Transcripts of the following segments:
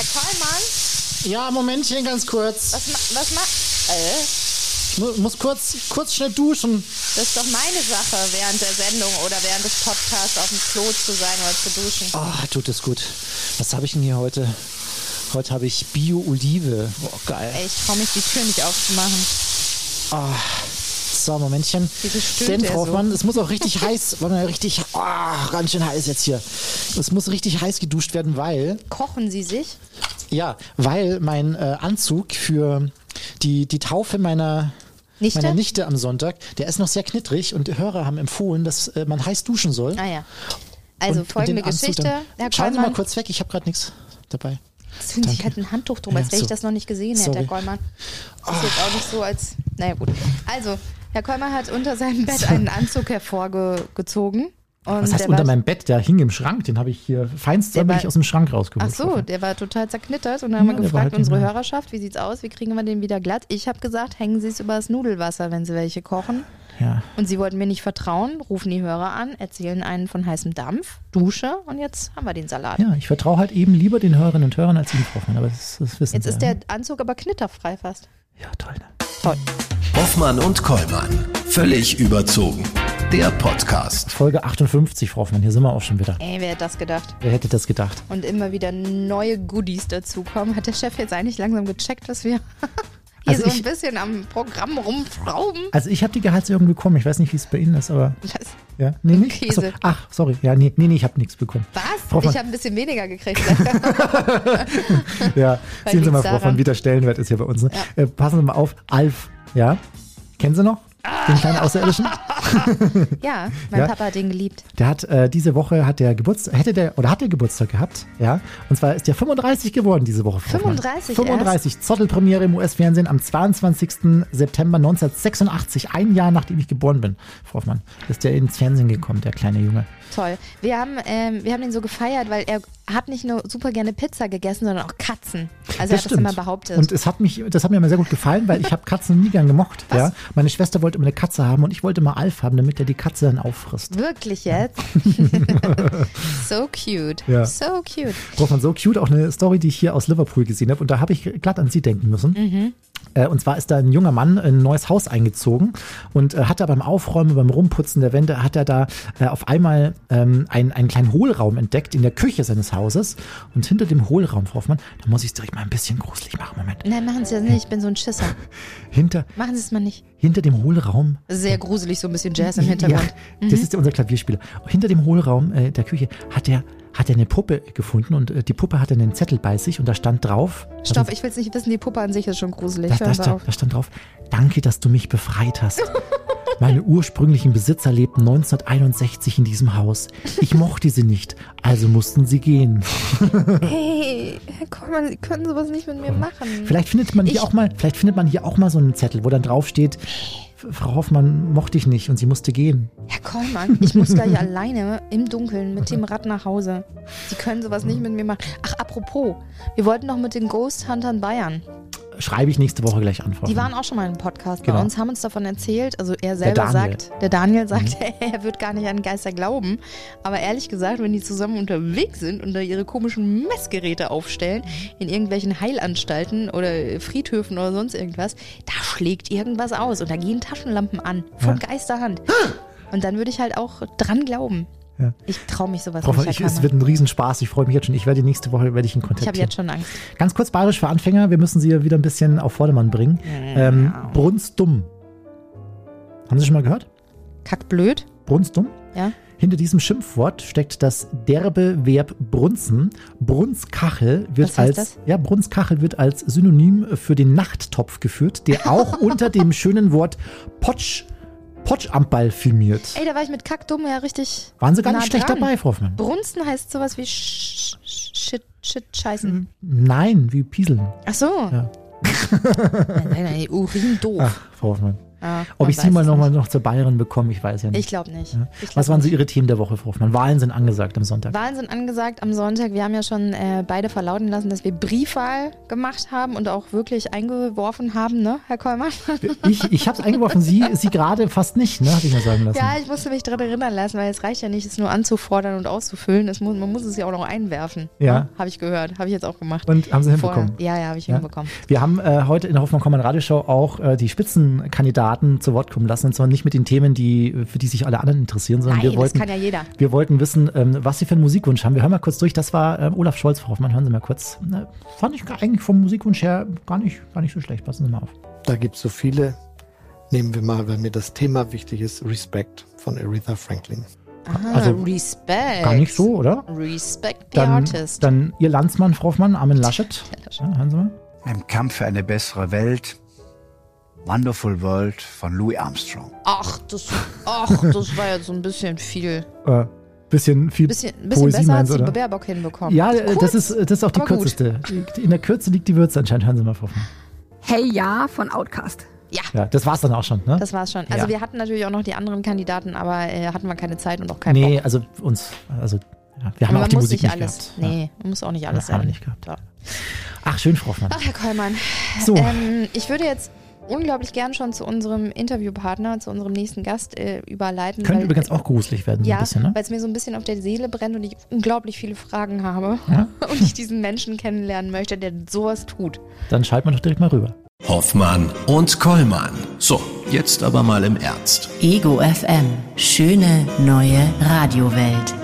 Herr Kollmann, Ja, Momentchen, ganz kurz. was, ma was macht... Äh, Ich mu muss kurz, kurz schnell duschen. das ist doch meine Sache, während der Sendung oder während des Podcasts auf dem Klo zu sein oder zu duschen. Ah, tut es gut. Was habe ich denn hier heute? Heute habe ich Bio-Olive. Boah, geil. Ey, ich traue mich, die Tür nicht aufzumachen. So, Momentchen. Denn, der Frau so? Es muss auch richtig heiß, warte mal, richtig, ah, ganz schön heiß jetzt hier. Es muss richtig heiß geduscht werden, weil, Kochen Sie sich? ja, weil mein äh, Anzug für die, die Taufe meiner, Nichte? meiner Nichte am Sonntag, der ist noch sehr knittrig und die Hörer haben empfohlen, dass äh, man heiß duschen soll. Ah ja. Also Und- und folgende den Anzug Geschichte, dann- Herr Schauen Sie mal kurz weg, ich habe gerade nichts dabei. Fühlt sich Danke. halt ein Handtuch drum, Ja, als wenn ich so. das noch nicht gesehen hätte, Herr Sorry. Kollmann. Das ist jetzt auch nicht so, als. Naja, gut. Also, Herr Kollmann hat unter seinem Bett einen Anzug hervorgezogen. Und Was heißt unter war, meinem Bett? Der hing im Schrank, den habe ich hier feinst Der war- säuberlich aus dem Schrank Ach rausgeholt. so, der war total zerknittert. Und dann haben Ja, wir der war gefragt, halt unsere Hörerschaft, wie sieht's aus? Wie kriegen wir den wieder glatt? Ich habe gesagt, hängen Sie es übers Nudelwasser, wenn Sie welche kochen. Ja. Und Sie wollten mir nicht vertrauen, rufen die Hörer an, erzählen einen von heißem Dampf, Dusche und jetzt haben wir den Salat. ja, ich vertraue halt eben lieber den Hörerinnen und Hörern als Ihnen, Frau Hoffmann, aber das, das wissen Jetzt Sie ist der Anzug aber knitterfrei fast. Ja, toll. Ne? Toll. Hoffmann und Kollmann. Völlig überzogen. Der Podcast. Folge 58, Frau Hoffmann, hier sind wir auch schon wieder. Ey, wer hätte das gedacht? Wer hätte das gedacht? Und immer wieder neue Goodies dazukommen. Hat der Chef jetzt eigentlich langsam gecheckt, dass wir hier Also so ich- ein bisschen am Programm rumschrauben? Also ich habe die Gehaltserhöhung bekommen. Ich weiß nicht, wie es bei Ihnen ist, aber Das, ja, nee, nicht. Käse. Achso, ach, sorry, ja, nee, nee, nee ich habe nichts bekommen. was? Frau von- ich habe ein bisschen weniger gekriegt. Ja, Weil sehen Sie mal, Frau von daran? wie der Stellenwert ist hier bei uns. Ne? Ja. Äh, passen Sie mal auf, Alf, ja, kennen Sie noch? Den kleinen Außerirdischen? ja, mein Ja. Papa hat den geliebt. Der hat äh, diese Woche hat der Geburtstag, hätte der oder hat der Geburtstag gehabt, ja. Und zwar ist der 35 geworden diese Woche. Frau Hoffmann. 35 35. Zottelpremiere im US-Fernsehen am 22. September 1986, ein Jahr nachdem ich geboren bin. Frau Hoffmann, ist der ins Fernsehen gekommen, der kleine Junge. Toll. Wir haben, ähm, wir haben ihn so gefeiert, weil er hat nicht nur super gerne Pizza gegessen, sondern auch Katzen. Also er hat das immer behauptet. Und es hat mich, das hat mir immer sehr gut gefallen, weil ich habe Katzen nie gern gemocht. Was? Ja. Meine Schwester wollte immer eine Katze haben und ich wollte mal Alf haben, damit er die Katze dann auffrisst. Wirklich jetzt? so cute. Ja. So cute. Frau Hoffmann, so cute, auch eine Story, die ich hier aus Liverpool gesehen habe. Und da habe ich glatt an Sie denken müssen. Mhm. Äh, Und zwar ist da ein junger Mann in ein neues Haus eingezogen und äh, hat da beim Aufräumen, beim Rumputzen der Wände, hat er da äh, auf einmal ähm, einen, einen kleinen Hohlraum entdeckt in der Küche seines Hauses. Und hinter dem Hohlraum, Frau Hoffmann, da muss ich es direkt mal ein bisschen gruselig machen. Moment. Nein, machen Sie das nicht. Ich bin so ein Schisser. Hinter, Machen Sie es mal nicht. hinter dem Hohlraum Sehr gruselig, so ein bisschen Jazz im Hintergrund. Ja, das ist unser Klavierspieler. Hinter dem Hohlraum äh, der Küche hat er hat er eine Puppe gefunden und äh, die Puppe hatte einen Zettel bei sich und da stand drauf. Stopp, ich will es nicht wissen, die Puppe an sich ist schon gruselig. Da, da, stand, da stand drauf, danke, dass du mich befreit hast. Meine ursprünglichen Besitzer lebten 1961 in diesem Haus. Ich mochte sie nicht, also mussten sie gehen. Hey, Herr Kollmann, Sie können sowas nicht mit mir machen. Vielleicht findet man hier Ich- auch mal, vielleicht findet man hier auch mal so einen Zettel, wo dann drauf steht, Frau Hoffmann mochte ich nicht und sie musste gehen. Herr Kollmann, ich muss gleich alleine im Dunkeln mit dem Rad nach Hause. Sie können sowas nicht mit mir machen. Ach, apropos, wir wollten noch mit den Ghost Huntern Bayern. Schreibe ich nächste Woche gleich an, Die waren auch schon mal im Podcast Genau. bei uns, haben uns davon erzählt. Also er selber. Mhm. sagt, der Daniel sagt, er wird gar nicht an Geister glauben. Aber ehrlich gesagt, wenn die zusammen unterwegs sind und da ihre komischen Messgeräte aufstellen, in irgendwelchen Heilanstalten oder Friedhöfen oder sonst irgendwas, da schlägt irgendwas aus und da gehen Taschenlampen an von Ja. Geisterhand. Und dann würde ich halt auch dran glauben. Ja. Ich traue mich sowas Hoffmann, nicht. ich, es wird ein Riesenspaß. Ich freue mich jetzt schon. Ich werde nächste Woche werde ich ihn Ich habe jetzt schon Angst. Ganz kurz bayerisch für Anfänger. Wir müssen sie ja wieder ein bisschen auf Vordermann bringen. Ähm, Brunstdumm. Haben Sie schon mal gehört? Kackblöd, Brunstdumm? ja? Hinter diesem Schimpfwort steckt das derbe Verb brunzen. Brunskachel wird als das? ja Brunskachel wird als Synonym für den Nachttopf geführt, der auch unter dem schönen Wort Potsch Potschamball filmiert. Ey, da war ich mit Kackdumm ja richtig. Waren Sie gar nah nicht schlecht dran. dabei, Frau Hoffmann? Brunsten heißt sowas wie Sch Sch- Shit, Shit, Scheißen. Nein, wie Pieseln. Ach so. Ja. Nein, nein, nein, Urin doof. Ach, Frau Hoffmann. Ja, Ob ich sie mal nochmal noch zur Bayerin bekomme, ich weiß ja nicht. Ich glaube nicht. Ja. Ich glaub Was waren so. Ihre Themen der Woche, Frau Hoffmann? Wahlen sind angesagt am Sonntag. Wahlen sind angesagt am Sonntag. Wir haben ja schon äh, beide verlauten lassen, dass wir Briefwahl gemacht haben und auch wirklich eingeworfen haben, ne, Herr Kollmann? Ich, ich habe es eingeworfen, Sie, Sie gerade fast nicht, ne? Habe ich mir sagen lassen. Ja, ich musste mich daran erinnern lassen, weil es reicht ja nicht, es nur anzufordern und auszufüllen. Es muss, man muss es ja auch noch einwerfen. Ja. Habe ich gehört. Habe ich jetzt auch gemacht. Und haben Sie Vorher. hinbekommen? Ja, ja, habe ich Ja. hinbekommen. Wir haben äh, heute in der Hoffmann Kommand Radioshow auch äh, die Spitzenkandidaten zu Wort kommen lassen. Und zwar nicht mit den Themen, die, für die sich alle anderen interessieren, sondern Nein, wir wollten, das kann ja jeder. wir wollten wissen, ähm, was sie für einen Musikwunsch haben. Wir hören mal kurz durch. Das war ähm, Olaf Scholz, Frau Hoffmann. Hören Sie mal kurz. Na, fand ich eigentlich vom Musikwunsch her gar nicht, gar nicht so schlecht. Passen Sie mal auf. Da gibt es so viele. Nehmen wir mal, weil mir das Thema wichtig ist, Respect von Aretha Franklin. Ah, Also, Respect. Gar nicht so, oder? Respect the Dann, artist. dann Ihr Landsmann, Frau Hoffmann, Armin Laschet. Laschet. Ja, hören Sie mal. Im Kampf für eine bessere Welt. Wonderful World von Louis Armstrong. Ach, das, ach, das war jetzt so ein bisschen viel. Äh, bisschen viel Bisschen, bisschen Poesie besser als Sie, die? Baerbock hinbekommen. Ja, äh, Kurz, das ist, das ist auch die aber gut. kürzeste. In der Kürze liegt die Würze anscheinend. Hören Sie mal, Frau. Hey Ja von Outcast. Ja, Ja, das war's dann auch schon, ne? das war's schon. Also Ja. wir hatten natürlich auch noch die anderen Kandidaten, aber äh, hatten wir keine Zeit und auch keinen nee, Bock. also uns, also ja, wir haben Aber auch die man muss Musik nicht nicht alles. gehabt. Nee, man muss auch nicht alles Ja, haben wir sein. nicht gehabt. Ja. Ach, schön, Frau Hoffmann. Ach, Herr Kollmann. So, Ähm, ich würde jetzt unglaublich gern schon zu unserem Interviewpartner, zu unserem nächsten Gast äh, überleiten. könnte weil- übrigens auch gruselig werden, so Ja, ein bisschen, ne? weil es mir so ein bisschen auf der Seele brennt und ich unglaublich viele Fragen habe Ja? und ich diesen Menschen kennenlernen möchte, der sowas tut. Dann schalten wir doch direkt mal rüber. Hoffmann und Kollmann. So, jetzt aber mal im Ernst. Ego FM. Schöne neue Radiowelt.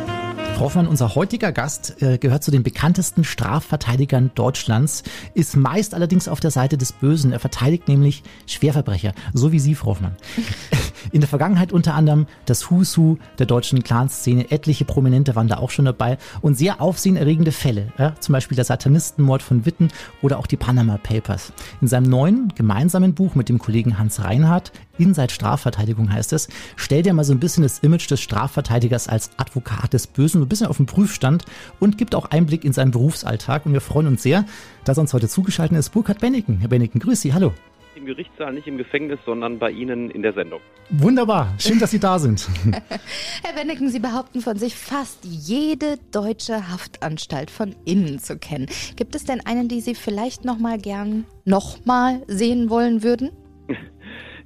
Hoffmann, unser heutiger Gast äh, gehört zu den bekanntesten Strafverteidigern Deutschlands, ist meist allerdings auf der Seite des Bösen. Er verteidigt nämlich Schwerverbrecher, so wie Sie, Frau Hoffmann. In der Vergangenheit unter anderem das Who's Who der deutschen Clanszene. Etliche Prominente waren da auch schon dabei und sehr aufsehenerregende Fälle. Ja? Zum Beispiel der Satanistenmord von Witten oder auch die Panama Papers. In seinem neuen gemeinsamen Buch mit dem Kollegen Hans Reinhardt, Inside Strafverteidigung heißt es, stellt er mal so ein bisschen das Image des Strafverteidigers als Advokat des Bösen ein bisschen auf den Prüfstand und gibt auch Einblick in seinen Berufsalltag. Und wir freuen uns sehr, dass uns heute zugeschaltet ist Burkhard Benneken. Herr Benneken, grüß Sie, hallo. Im Gerichtssaal, nicht im Gefängnis, sondern bei Ihnen in der Sendung. Wunderbar, schön, dass Sie da sind. Herr Wenneken, Sie behaupten von sich, fast jede deutsche Haftanstalt von innen zu kennen. Gibt es denn einen, die Sie vielleicht noch mal gern nochmal sehen wollen würden?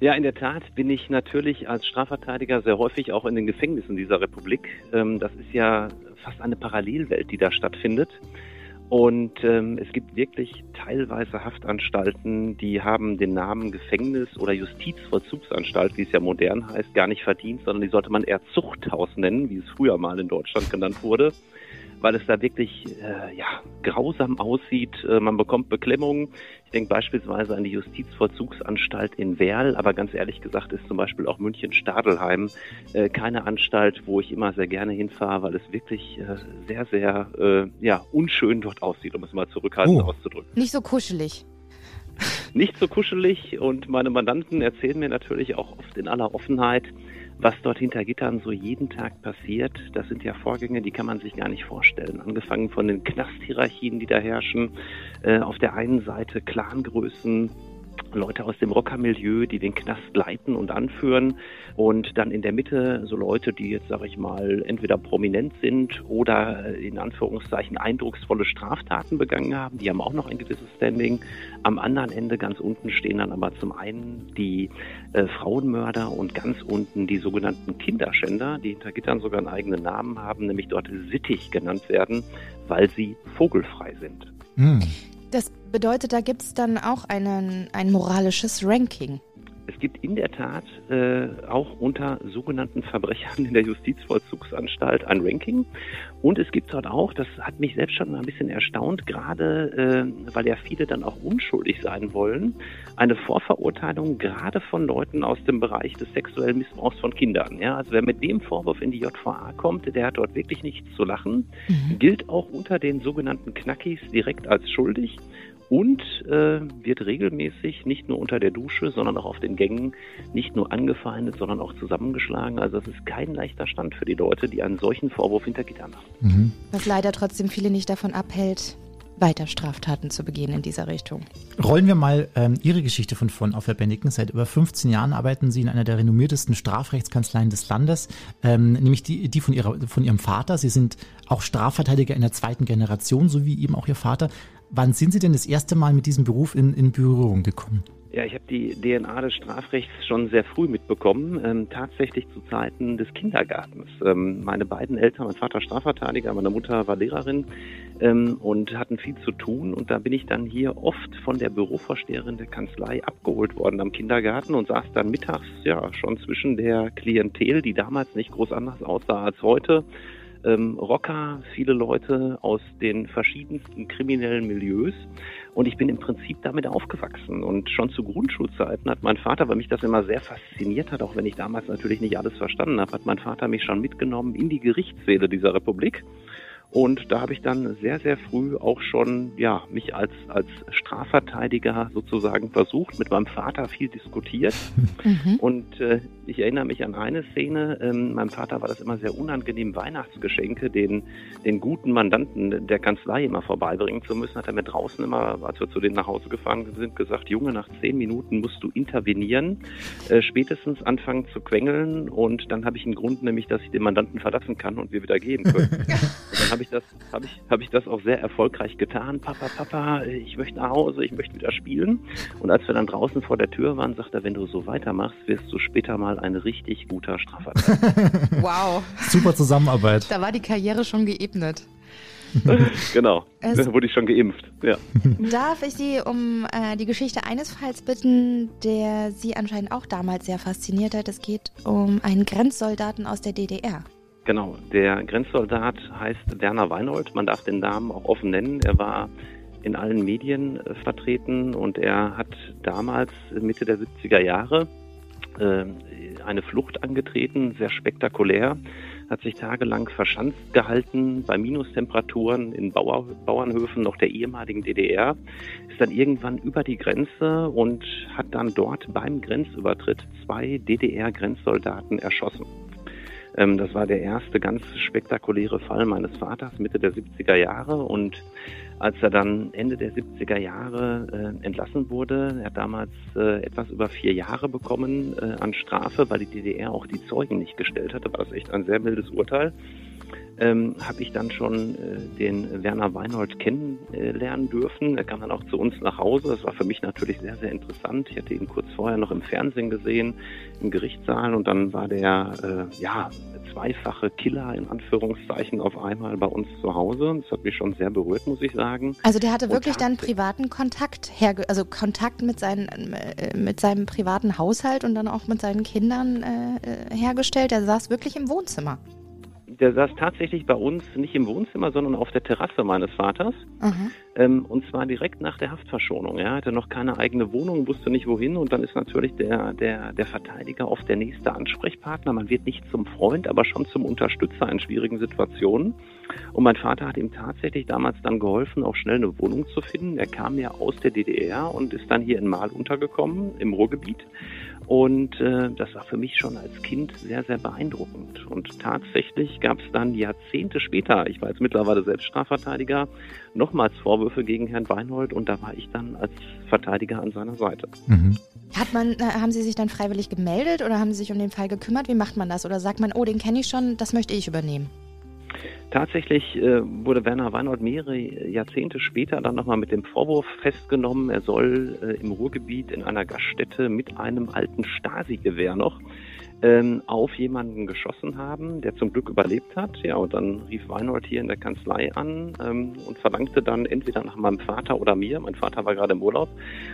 Ja, in der Tat bin ich natürlich als Strafverteidiger sehr häufig auch in den Gefängnissen dieser Republik. Ähm, Das ist ja fast eine Parallelwelt, die da stattfindet. Und ähm, es gibt wirklich teilweise Haftanstalten, die haben den Namen Gefängnis oder Justizvollzugsanstalt, wie es ja modern heißt, gar nicht verdient, sondern die sollte man eher Zuchthaus nennen, wie es früher mal in Deutschland genannt wurde, weil es da wirklich äh, ja, grausam aussieht. Äh, man bekommt Beklemmungen. Ich denke beispielsweise an die Justizvollzugsanstalt in Werl, aber ganz ehrlich gesagt ist zum Beispiel auch München-Stadelheim äh, keine Anstalt, wo ich immer sehr gerne hinfahre, weil es wirklich äh, sehr, sehr äh, ja, unschön dort aussieht, um es mal zurückhaltend Oh. auszudrücken. Nicht so kuschelig. Nicht so kuschelig und meine Mandanten erzählen mir natürlich auch oft in aller Offenheit, was dort hinter Gittern so jeden Tag passiert. Das sind ja Vorgänge, die kann man sich gar nicht vorstellen. Angefangen von den Knasthierarchien, die da herrschen. Äh, auf der einen Seite Clangrößen, Leute aus dem Rockermilieu, die den Knast leiten und anführen. Und dann in der Mitte so Leute, die jetzt, sage ich mal, entweder prominent sind oder äh, in Anführungszeichen eindrucksvolle Straftaten begangen haben. Die haben auch noch ein gewisses Standing. Am anderen Ende ganz unten stehen dann aber zum einen die äh, Frauenmörder und ganz unten die sogenannten Kinderschänder, die hinter Gittern sogar einen eigenen Namen haben, nämlich dort Sittig genannt werden, weil sie vogelfrei sind. Hm. Das bedeutet, da gibt es dann auch einen, ein moralisches Ranking. Es gibt in der Tat äh, auch unter sogenannten Verbrechern in der Justizvollzugsanstalt ein Ranking. Und es gibt dort auch, das hat mich selbst schon mal ein bisschen erstaunt, gerade äh, weil ja viele dann auch unschuldig sein wollen, eine Vorverurteilung gerade von Leuten aus dem Bereich des sexuellen Missbrauchs von Kindern. Ja, also wer mit dem Vorwurf in die JVA kommt, der hat dort wirklich nichts zu lachen, gilt auch unter den sogenannten Knackis direkt als schuldig und äh, wird regelmäßig nicht nur unter der Dusche, sondern auch auf den Gängen nicht nur angefeindet, sondern auch zusammengeschlagen. Also das ist kein leichter Stand für die Leute, die einen solchen Vorwurf hinter Gittern haben. Mhm. Was leider trotzdem viele nicht davon abhält, weiter Straftaten zu begehen in dieser Richtung. Rollen wir mal ähm, Ihre Geschichte von vorn auf, Herr Benniken. Seit über 15 Jahren arbeiten Sie in einer der renommiertesten Strafrechtskanzleien des Landes, ähm, nämlich die, die von, ihrer, von Ihrem Vater. Sie sind auch Strafverteidiger in der zweiten Generation, so wie eben auch Ihr Vater. Wann sind Sie denn das erste Mal mit diesem Beruf in, in Berührung gekommen? Ja, ich habe die DNA des Strafrechts schon sehr früh mitbekommen, ähm, tatsächlich zu Zeiten des Kindergartens. Ähm, meine beiden Eltern, mein Vater Strafverteidiger, meine Mutter war Lehrerin ähm, und hatten viel zu tun. Und da bin ich dann hier oft von der Bürovorsteherin der Kanzlei abgeholt worden am Kindergarten und saß dann mittags ja schon zwischen der Klientel, die damals nicht groß anders aussah als heute ähm, Rocker, viele Leute aus den verschiedensten kriminellen Milieus. Und ich bin im Prinzip damit aufgewachsen. Und schon zu Grundschulzeiten hat mein Vater, weil mich das immer sehr fasziniert hat, auch wenn ich damals natürlich nicht alles verstanden habe, hat mein Vater mich schon mitgenommen in die Gerichtssäle dieser Republik. Und da habe ich dann sehr, sehr früh auch schon, ja, mich als, als Strafverteidiger sozusagen versucht, mit meinem Vater viel diskutiert. Mhm. Und äh, ich erinnere mich an eine Szene, ähm, meinem Vater war das immer sehr unangenehm, Weihnachtsgeschenke den, den guten Mandanten der Kanzlei immer vorbeibringen zu müssen. Hat er mir draußen immer, als wir zu denen nach Hause gefahren sind, gesagt, Junge, nach zehn Minuten musst du intervenieren, äh, spätestens anfangen zu quengeln und dann habe ich einen Grund, nämlich, dass ich den Mandanten verlassen kann und wir wieder gehen können. und dann habe ich das, habe ich, habe ich das auch sehr erfolgreich getan. Papa, Papa, ich möchte nach Hause, ich möchte wieder spielen. Und als wir dann draußen vor der Tür waren, sagt er, wenn du so weitermachst, wirst du später mal ein richtig guter Strafverteidiger. wow. Super Zusammenarbeit. Da war die Karriere schon geebnet. genau, da wurde ich schon geimpft. Ja. Darf ich Sie um äh, die Geschichte eines Falls bitten, der Sie anscheinend auch damals sehr fasziniert hat? Es geht um einen Grenzsoldaten aus der DDR. Genau, der Grenzsoldat heißt Werner Weinold. Man darf den Namen auch offen nennen. Er war in allen Medien äh, vertreten und er hat damals Mitte der 70er Jahre eine Flucht angetreten, sehr spektakulär, hat sich tagelang verschanzt gehalten bei Minustemperaturen in Bauer, Bauernhöfen noch der ehemaligen DDR, ist dann irgendwann über die Grenze und hat dann dort beim Grenzübertritt zwei DDR-Grenzsoldaten erschossen. Ähm, das war der erste ganz spektakuläre Fall meines Vaters Mitte der 70er Jahre und als er dann Ende der 70er Jahre äh, entlassen wurde, er hat damals äh, etwas über vier Jahre bekommen äh, an Strafe, weil die DDR auch die Zeugen nicht gestellt hatte, war das echt ein sehr mildes Urteil ähm, habe ich dann schon äh, den Werner Weinhold kennenlernen dürfen. Er kam dann auch zu uns nach Hause. Das war für mich natürlich sehr, sehr interessant. Ich hatte ihn kurz vorher noch im Fernsehen gesehen, im Gerichtssaal und dann war der äh, ja zweifache Killer in Anführungszeichen auf einmal bei uns zu Hause. Das hat mich schon sehr berührt, muss ich sagen. Also der hatte wirklich dann privaten Kontakt herge also Kontakt mit, seinen, äh, mit seinem privaten Haushalt und dann auch mit seinen Kindern äh, äh hergestellt. Er saß wirklich im Wohnzimmer der saß tatsächlich bei uns nicht im Wohnzimmer, sondern auf der Terrasse meines Vaters. Mhm. Ähm, und zwar direkt nach der Haftverschonung. Er hatte noch keine eigene Wohnung, wusste nicht wohin und dann ist natürlich der, der, der Verteidiger oft der nächste Ansprechpartner. Man wird nicht zum Freund, aber schon zum Unterstützer in schwierigen Situationen. Und mein Vater hat ihm tatsächlich damals dann geholfen, auch schnell eine Wohnung zu finden. Er kam ja aus der DDR und ist dann hier in Mahl untergekommen, im Ruhrgebiet. Und äh, das war für mich schon als Kind sehr, sehr beeindruckend. Und tatsächlich gab es dann Jahrzehnte später, ich war jetzt mittlerweile selbst Strafverteidiger, nochmals Vorwürfe gegen Herrn Weinhold und da war ich dann als Verteidiger an seiner Seite. Mhm. Hat man, äh, haben Sie sich dann freiwillig gemeldet oder haben Sie sich um den Fall gekümmert? Wie macht man das? Oder sagt man, oh, den kenne ich schon, das möchte ich übernehmen? Tatsächlich äh, wurde Werner Weinhold mehrere Jahrzehnte später dann nochmal mit dem Vorwurf festgenommen, er soll äh, im Ruhrgebiet in einer Gaststätte mit einem alten Stasi-Gewehr noch ähm, auf jemanden geschossen haben, der zum Glück überlebt hat. Ja, und dann rief Weinhold hier in der Kanzlei an ähm, und verlangte dann entweder nach meinem Vater oder mir. Mein Vater war gerade im Urlaub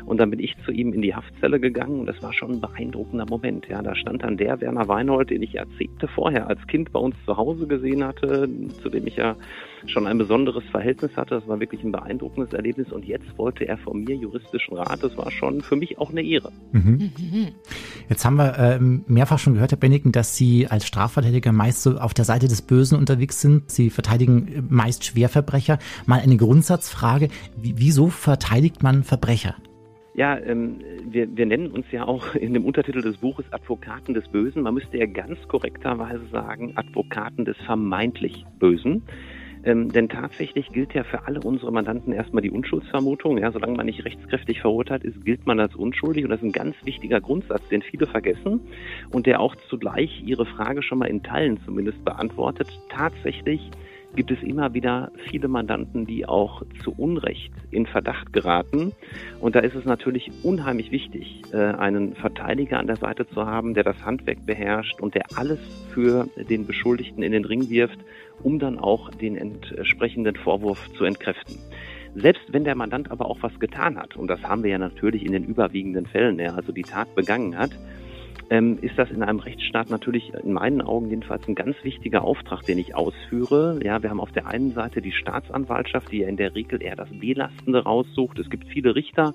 und dann bin ich zu ihm in die Haftzelle gegangen und das war schon ein beeindruckender Moment. Ja, da stand dann der Werner Weinhold, den ich Jahrzehnte vorher als Kind bei uns zu Hause gesehen hatte, zu dem ich ja schon ein besonderes Verhältnis hatte. Das war wirklich ein beeindruckendes Erlebnis und jetzt wollte er von mir juristischen Rat. Das war schon für mich auch eine Ehre. Mhm. Jetzt haben wir äh, mehrfach schon gehört, Herr Benniken, dass Sie als Strafverteidiger meist so auf der Seite des Bösen unterwegs sind. Sie verteidigen meist Schwerverbrecher. Mal eine Grundsatzfrage. Wieso verteidigt man Verbrecher? Ja, ähm, wir, wir nennen uns ja auch in dem Untertitel des Buches Advokaten des Bösen. Man müsste ja ganz korrekterweise sagen Advokaten des vermeintlich Bösen. Ähm, denn tatsächlich gilt ja für alle unsere Mandanten erstmal die Unschuldsvermutung. Ja, solange man nicht rechtskräftig verurteilt ist, gilt man als unschuldig. Und das ist ein ganz wichtiger Grundsatz, den viele vergessen und der auch zugleich Ihre Frage schon mal in Teilen zumindest beantwortet. Tatsächlich gibt es immer wieder viele Mandanten, die auch zu Unrecht in Verdacht geraten. Und da ist es natürlich unheimlich wichtig, äh, einen Verteidiger an der Seite zu haben, der das Handwerk beherrscht und der alles für den Beschuldigten in den Ring wirft, um dann auch den entsprechenden Vorwurf zu entkräften. Selbst wenn der Mandant aber auch was getan hat, und das haben wir ja natürlich in den überwiegenden Fällen, er also die Tat begangen hat, ähm, ist das in einem Rechtsstaat natürlich in meinen Augen jedenfalls ein ganz wichtiger Auftrag, den ich ausführe. Ja, wir haben auf der einen Seite die Staatsanwaltschaft, die ja in der Regel eher das Belastende raussucht. Es gibt viele Richter,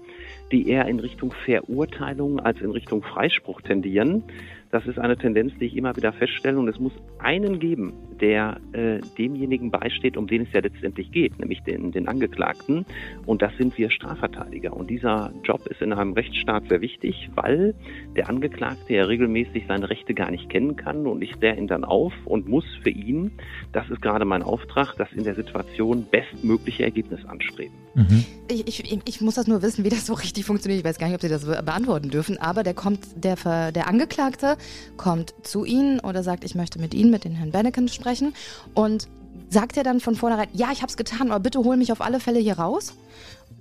die eher in Richtung Verurteilung als in Richtung Freispruch tendieren. Das ist eine Tendenz, die ich immer wieder feststelle. Und es muss einen geben, der äh, demjenigen beisteht, um den es ja letztendlich geht, nämlich den, den Angeklagten. Und das sind wir Strafverteidiger. Und dieser Job ist in einem Rechtsstaat sehr wichtig, weil der Angeklagte ja regelmäßig seine Rechte gar nicht kennen kann. Und ich kläre ihn dann auf und muss für ihn, das ist gerade mein Auftrag, das in der Situation bestmögliche Ergebnis anstreben. Mhm. Ich, ich, ich muss das nur wissen, wie das so richtig funktioniert. Ich weiß gar nicht, ob Sie das beantworten dürfen. Aber der kommt, der, der Angeklagte kommt zu Ihnen oder sagt, ich möchte mit Ihnen, mit den Herrn Benneken sprechen und sagt er dann von vornherein, ja, ich habe es getan, aber bitte hol mich auf alle Fälle hier raus?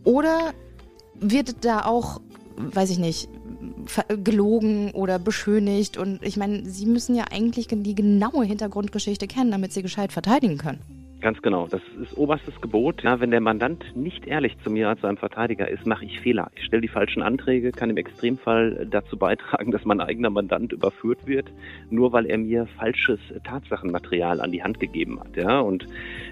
Oder wird da auch, weiß ich nicht, gelogen oder beschönigt? Und ich meine, Sie müssen ja eigentlich die genaue Hintergrundgeschichte kennen, damit Sie gescheit verteidigen können. Ganz genau. Das ist oberstes Gebot. Ja, wenn der Mandant nicht ehrlich zu mir als seinem Verteidiger ist, mache ich Fehler. Ich stelle die falschen Anträge, kann im Extremfall dazu beitragen, dass mein eigener Mandant überführt wird, nur weil er mir falsches Tatsachenmaterial an die Hand gegeben hat. Ja, und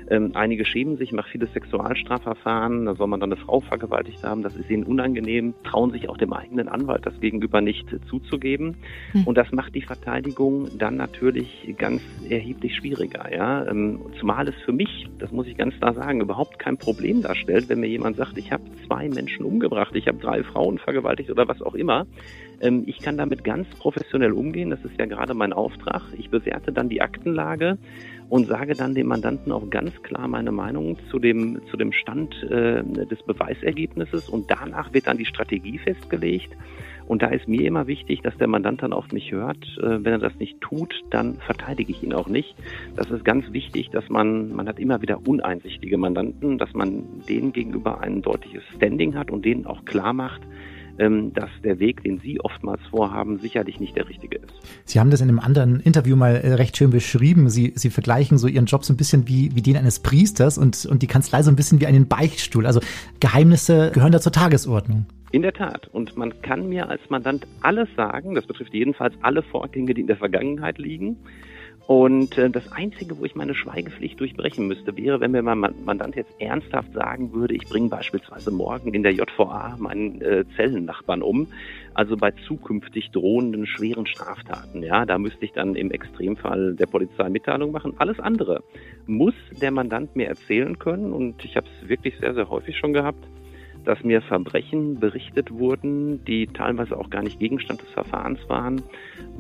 ähm, einige schämen sich, machen viele Sexualstrafverfahren. Da soll man dann eine Frau vergewaltigt haben. Das ist ihnen unangenehm, trauen sich auch dem eigenen Anwalt das gegenüber nicht zuzugeben. Hm. Und das macht die Verteidigung dann natürlich ganz erheblich schwieriger. Ja, ähm, zumal es für mich, das muss ich ganz klar sagen, überhaupt kein Problem darstellt, wenn mir jemand sagt, ich habe zwei Menschen umgebracht, ich habe drei Frauen vergewaltigt oder was auch immer. Ähm, ich kann damit ganz professionell umgehen, das ist ja gerade mein Auftrag. Ich bewerte dann die Aktenlage und sage dann dem Mandanten auch ganz klar meine Meinung zu dem, zu dem Stand äh, des Beweisergebnisses und danach wird dann die Strategie festgelegt. Und da ist mir immer wichtig, dass der Mandant dann auf mich hört. Äh, wenn er das nicht tut, dann verteidige ich ihn auch nicht. Das ist ganz wichtig, dass man, man hat immer wieder uneinsichtige Mandanten, dass man denen gegenüber ein deutliches Standing hat und denen auch klar macht, dass der Weg, den Sie oftmals vorhaben, sicherlich nicht der richtige ist. Sie haben das in einem anderen Interview mal äh, recht schön beschrieben. Sie, Sie vergleichen so Ihren Job so ein bisschen wie, wie den eines Priesters und, und die Kanzlei so ein bisschen wie einen Beichtstuhl. Also Geheimnisse gehören da zur Tagesordnung. In der Tat. Und man kann mir als Mandant alles sagen. Das betrifft jedenfalls alle Vorgänge, die in der Vergangenheit liegen. Und äh, das Einzige, wo ich meine Schweigepflicht durchbrechen müsste, wäre, wenn mir mein Mandant jetzt ernsthaft sagen würde, ich bringe beispielsweise morgen in der JVA meinen äh, Zellennachbarn um, also bei zukünftig drohenden schweren Straftaten. Ja, da müsste ich dann im Extremfall der Polizei Mitteilung machen. Alles andere muss der Mandant mir erzählen können und ich habe es wirklich sehr, sehr häufig schon gehabt dass mir Verbrechen berichtet wurden, die teilweise auch gar nicht Gegenstand des Verfahrens waren,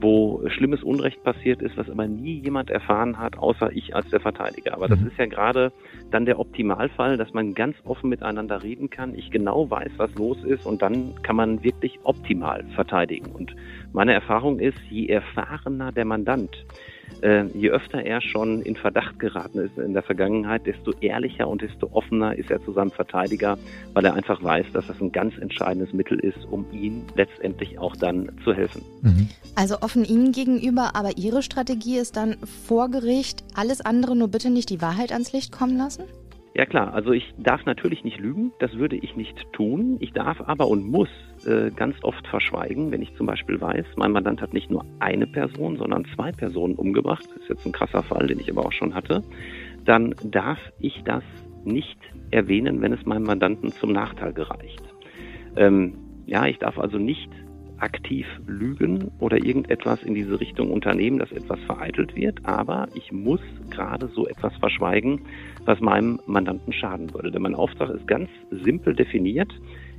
wo schlimmes Unrecht passiert ist, was aber nie jemand erfahren hat, außer ich als der Verteidiger. Aber das mhm. ist ja gerade dann der Optimalfall, dass man ganz offen miteinander reden kann, ich genau weiß, was los ist und dann kann man wirklich optimal verteidigen. Und meine Erfahrung ist, je erfahrener der Mandant, äh, je öfter er schon in Verdacht geraten ist in der Vergangenheit, desto ehrlicher und desto offener ist er zu seinem Verteidiger, weil er einfach weiß, dass das ein ganz entscheidendes Mittel ist, um ihm letztendlich auch dann zu helfen. Mhm. Also offen Ihnen gegenüber, aber Ihre Strategie ist dann vor Gericht alles andere nur bitte nicht die Wahrheit ans Licht kommen lassen? Ja klar, also ich darf natürlich nicht lügen, das würde ich nicht tun. Ich darf aber und muss äh, ganz oft verschweigen, wenn ich zum Beispiel weiß, mein Mandant hat nicht nur eine Person, sondern zwei Personen umgebracht. Das ist jetzt ein krasser Fall, den ich aber auch schon hatte. Dann darf ich das nicht erwähnen, wenn es meinem Mandanten zum Nachteil gereicht. Ähm, ja, ich darf also nicht aktiv lügen oder irgendetwas in diese Richtung unternehmen, dass etwas vereitelt wird, aber ich muss gerade so etwas verschweigen, was meinem Mandanten schaden würde. Denn mein Auftrag ist ganz simpel definiert.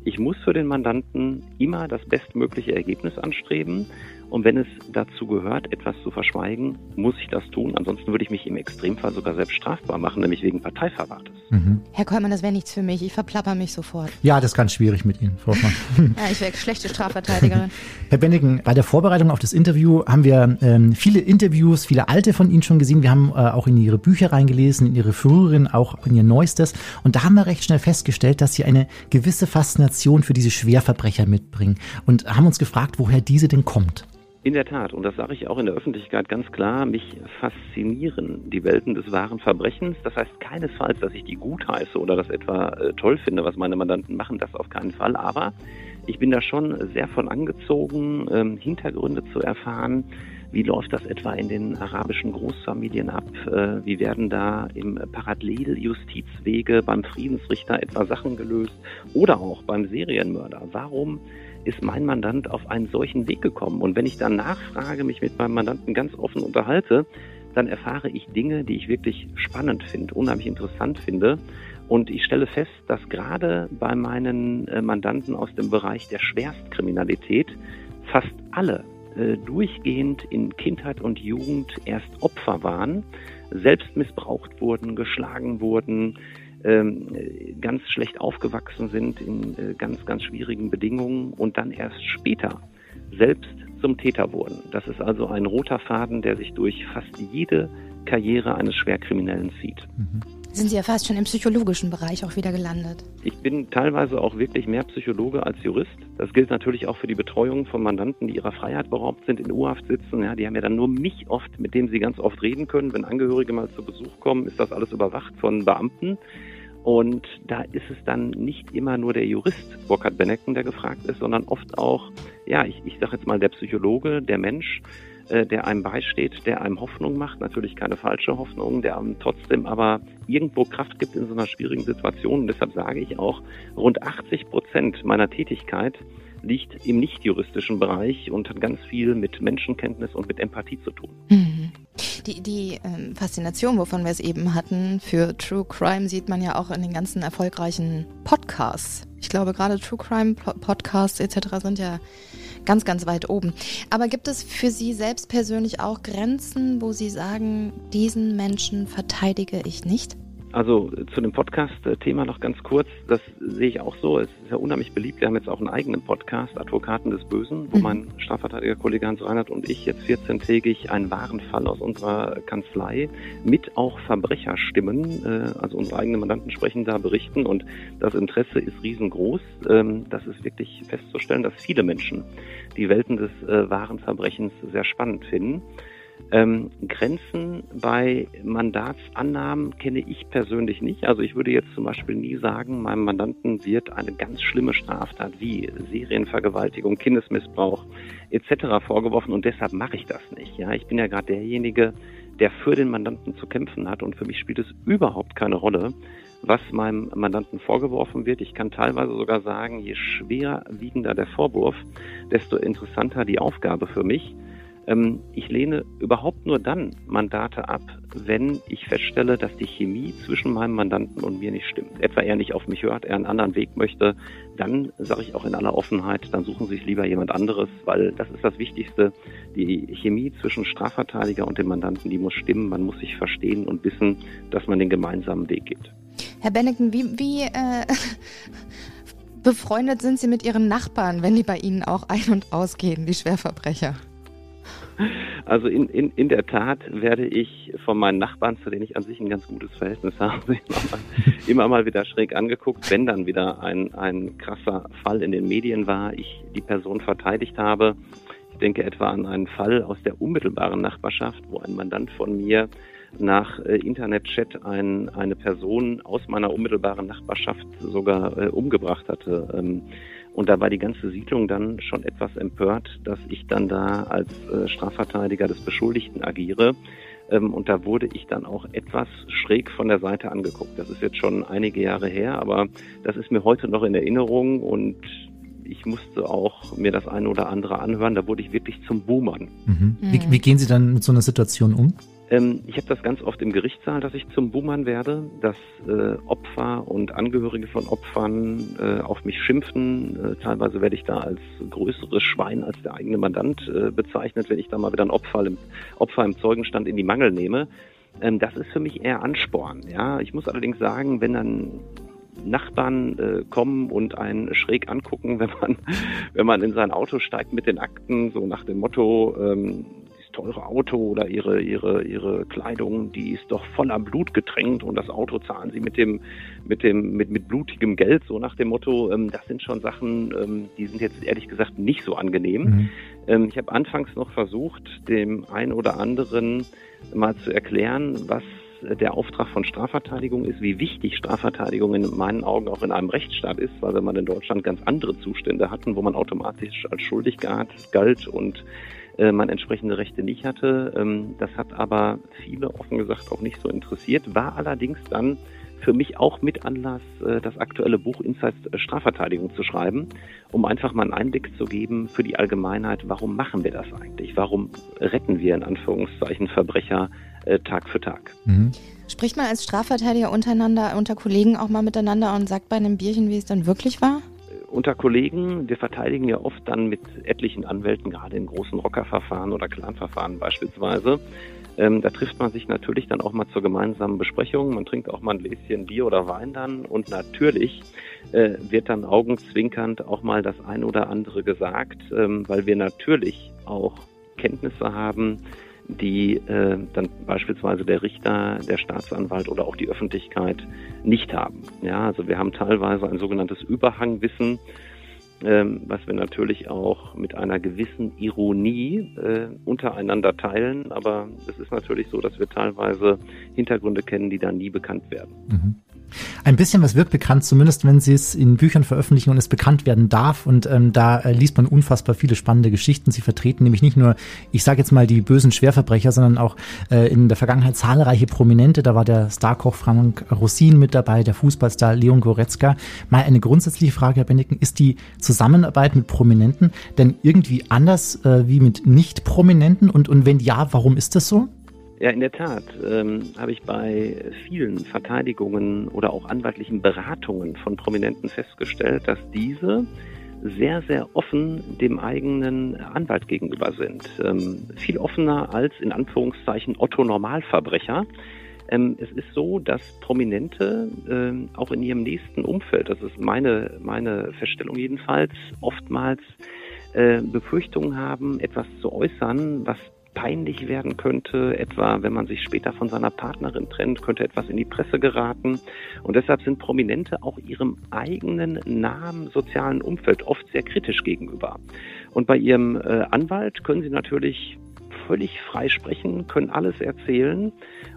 Ich muss für den Mandanten immer das bestmögliche Ergebnis anstreben Und wenn es dazu gehört, etwas zu verschweigen, muss ich das tun. Ansonsten würde ich mich im Extremfall sogar selbst strafbar machen, nämlich wegen Parteiverrates. Mhm. Herr Kollmann, das wäre nichts für mich. Ich verplapper mich sofort. Ja, das ist ganz schwierig mit Ihnen, Frau Hoffmann. Ja, ich wäre schlechte Strafverteidigerin. Herr Bennigen, bei der Vorbereitung auf das Interview haben wir ähm, viele Interviews, viele alte von Ihnen schon gesehen. Wir haben äh, auch in Ihre Bücher reingelesen, in Ihre früheren, auch in Ihr neuestes. Und da haben wir recht schnell festgestellt, dass Sie eine gewisse Faszination für diese Schwerverbrecher mitbringen und haben uns gefragt, woher diese denn kommt. In der Tat, und das sage ich auch in der Öffentlichkeit ganz klar, mich faszinieren die Welten des wahren Verbrechens. Das heißt keinesfalls, dass ich die gut heiße oder das etwa äh, toll finde, was meine Mandanten machen, das auf keinen Fall. Aber ich bin da schon sehr von angezogen, ähm, Hintergründe zu erfahren. Wie läuft das etwa in den arabischen Großfamilien ab? Äh, wie werden da im Paralleljustizwege beim Friedensrichter etwa Sachen gelöst? Oder auch beim Serienmörder? Warum ist mein Mandant auf einen solchen Weg gekommen? Und wenn ich dann nachfrage, mich mit meinem Mandanten ganz offen unterhalte, dann erfahre ich Dinge, die ich wirklich spannend finde, unheimlich interessant finde. Und ich stelle fest, dass gerade bei meinen äh, Mandanten aus dem Bereich der Schwerstkriminalität fast alle äh, durchgehend in Kindheit und Jugend erst Opfer waren, selbst missbraucht wurden, geschlagen wurden, ganz schlecht aufgewachsen sind in äh, ganz, ganz schwierigen Bedingungen und dann erst später selbst zum Täter wurden. Das ist also ein roter Faden, der sich durch fast jede Karriere eines Schwerkriminellen zieht. Mhm. Sind Sie ja fast schon im psychologischen Bereich auch wieder gelandet. Ich bin teilweise auch wirklich mehr Psychologe als Jurist. Das gilt natürlich auch für die Betreuung von Mandanten, die ihrer Freiheit beraubt sind, in U-Haft sitzen. Ja, die haben ja dann nur mich oft, mit dem sie ganz oft reden können. Wenn Angehörige mal zu Besuch kommen, ist das alles überwacht von Beamten. Und da ist es dann nicht immer nur der Jurist Burkhard Benecken, der gefragt ist, sondern oft auch, ja, ich, ich sage jetzt mal der Psychologe, der Mensch, der einem beisteht, der einem Hoffnung macht, natürlich keine falsche Hoffnung, der einem trotzdem aber irgendwo Kraft gibt in so einer schwierigen Situation. Und deshalb sage ich auch, rund 80 Prozent meiner Tätigkeit liegt im nicht-juristischen Bereich und hat ganz viel mit Menschenkenntnis und mit Empathie zu tun. Mhm. Die, die ähm, Faszination, wovon wir es eben hatten, für True Crime sieht man ja auch in den ganzen erfolgreichen Podcasts. Ich glaube, gerade True Crime Podcasts etc. sind ja ganz, ganz weit oben. Aber gibt es für Sie selbst persönlich auch Grenzen, wo Sie sagen, diesen Menschen verteidige ich nicht? Also zu dem Podcast-Thema noch ganz kurz. Das sehe ich auch so. Es ist ja unheimlich beliebt. Wir haben jetzt auch einen eigenen Podcast, Advokaten des Bösen, wo mhm. mein Strafverteidiger-Kollege Hans Reinhardt und ich jetzt 14-tägig einen wahren Fall aus unserer Kanzlei mit auch Verbrecherstimmen, äh, also unsere eigenen Mandanten sprechen da, berichten. Und das Interesse ist riesengroß. Ähm, das ist wirklich festzustellen, dass viele Menschen die Welten des äh, wahren Verbrechens sehr spannend finden. Ähm, Grenzen bei Mandatsannahmen kenne ich persönlich nicht. Also ich würde jetzt zum Beispiel nie sagen, meinem Mandanten wird eine ganz schlimme Straftat wie Serienvergewaltigung, Kindesmissbrauch etc. vorgeworfen und deshalb mache ich das nicht. Ja, ich bin ja gerade derjenige, der für den Mandanten zu kämpfen hat und für mich spielt es überhaupt keine Rolle, was meinem Mandanten vorgeworfen wird. Ich kann teilweise sogar sagen, je schwerwiegender der Vorwurf, desto interessanter die Aufgabe für mich. Ähm, ich lehne überhaupt nur dann Mandate ab, wenn ich feststelle, dass die Chemie zwischen meinem Mandanten und mir nicht stimmt. Etwa er nicht auf mich hört, er einen anderen Weg möchte, dann sage ich auch in aller Offenheit, dann suchen Sie sich lieber jemand anderes, weil das ist das Wichtigste. Die Chemie zwischen Strafverteidiger und dem Mandanten, die muss stimmen. Man muss sich verstehen und wissen, dass man den gemeinsamen Weg geht. Herr Benneken, wie, wie äh, befreundet sind Sie mit Ihren Nachbarn, wenn die bei Ihnen auch ein- und ausgehen, die Schwerverbrecher? Also in, in, in der Tat werde ich von meinen Nachbarn, zu denen ich an sich ein ganz gutes Verhältnis habe, immer mal, immer mal wieder schräg angeguckt, wenn dann wieder ein, ein krasser Fall in den Medien war, ich die Person verteidigt habe. Ich denke etwa an einen Fall aus der unmittelbaren Nachbarschaft, wo ein Mandant von mir nach äh, Internetchat ein, eine Person aus meiner unmittelbaren Nachbarschaft sogar äh, umgebracht hatte. Ähm, und da war die ganze Siedlung dann schon etwas empört, dass ich dann da als äh, Strafverteidiger des Beschuldigten agiere. Ähm, und da wurde ich dann auch etwas schräg von der Seite angeguckt. Das ist jetzt schon einige Jahre her, aber das ist mir heute noch in Erinnerung und ich musste auch mir das eine oder andere anhören. Da wurde ich wirklich zum Boomern. Mhm. Wie, wie gehen Sie dann mit so einer Situation um? Ähm, ich habe das ganz oft im Gerichtssaal, dass ich zum Buhmann werde, dass äh, Opfer und Angehörige von Opfern äh, auf mich schimpfen. Äh, teilweise werde ich da als größeres Schwein als der eigene Mandant äh, bezeichnet, wenn ich da mal wieder ein Opfer im, Opfer im Zeugenstand in die Mangel nehme. Ähm, das ist für mich eher Ansporn. Ja, ich muss allerdings sagen, wenn dann Nachbarn äh, kommen und einen schräg angucken, wenn man, wenn man in sein Auto steigt mit den Akten, so nach dem Motto, ähm, teure Auto oder ihre, ihre, ihre Kleidung, die ist doch voller Blut getränkt und das Auto zahlen sie mit dem, mit dem, mit, mit blutigem Geld, so nach dem Motto, ähm, das sind schon Sachen, ähm, die sind jetzt ehrlich gesagt nicht so angenehm. Mhm. Ähm, ich habe anfangs noch versucht, dem einen oder anderen mal zu erklären, was der Auftrag von Strafverteidigung ist, wie wichtig Strafverteidigung in meinen Augen auch in einem Rechtsstaat ist, weil wenn man in Deutschland ganz andere Zustände hatten, wo man automatisch als schuldig galt und äh, man entsprechende Rechte nicht hatte. Ähm, das hat aber viele offen gesagt auch nicht so interessiert, war allerdings dann für mich auch mit Anlass, äh, das aktuelle Buch Insights Strafverteidigung zu schreiben, um einfach mal einen Einblick zu geben für die Allgemeinheit, warum machen wir das eigentlich? Warum retten wir in Anführungszeichen Verbrecher äh, Tag für Tag? Mhm. Spricht man als Strafverteidiger untereinander, unter Kollegen auch mal miteinander und sagt bei einem Bierchen, wie es dann wirklich war? unter Kollegen, wir verteidigen ja oft dann mit etlichen Anwälten, gerade in großen Rockerverfahren oder Clanverfahren beispielsweise. Ähm, da trifft man sich natürlich dann auch mal zur gemeinsamen Besprechung. Man trinkt auch mal ein Gläschen Bier oder Wein dann und natürlich äh, wird dann augenzwinkernd auch mal das ein oder andere gesagt, ähm, weil wir natürlich auch Kenntnisse haben, die äh, dann beispielsweise der Richter, der Staatsanwalt oder auch die Öffentlichkeit nicht haben. Ja, also wir haben teilweise ein sogenanntes Überhangwissen, ähm, was wir natürlich auch mit einer gewissen Ironie äh, untereinander teilen. Aber es ist natürlich so, dass wir teilweise Hintergründe kennen, die da nie bekannt werden. Mhm. Ein bisschen was wird bekannt, zumindest wenn sie es in Büchern veröffentlichen und es bekannt werden darf. Und ähm, da äh, liest man unfassbar viele spannende Geschichten. Sie vertreten nämlich nicht nur, ich sage jetzt mal, die bösen Schwerverbrecher, sondern auch äh, in der Vergangenheit zahlreiche Prominente. Da war der Starkoch Frank Rossin mit dabei, der Fußballstar Leon Goretzka. Mal eine grundsätzliche Frage, Herr Benneken, ist die Zusammenarbeit mit Prominenten denn irgendwie anders äh, wie mit Nicht-Prominenten? Und, und wenn ja, warum ist das so? Ja, in der Tat ähm, habe ich bei vielen Verteidigungen oder auch anwaltlichen Beratungen von Prominenten festgestellt, dass diese sehr, sehr offen dem eigenen Anwalt gegenüber sind. Ähm, viel offener als in Anführungszeichen Otto Normalverbrecher. Ähm, es ist so, dass Prominente äh, auch in ihrem nächsten Umfeld, das ist meine, meine Feststellung jedenfalls, oftmals äh, Befürchtungen haben, etwas zu äußern, was peinlich werden könnte, etwa wenn man sich später von seiner Partnerin trennt, könnte etwas in die Presse geraten. Und deshalb sind Prominente auch ihrem eigenen nahen sozialen Umfeld oft sehr kritisch gegenüber. Und bei ihrem äh, Anwalt können sie natürlich völlig frei sprechen, können alles erzählen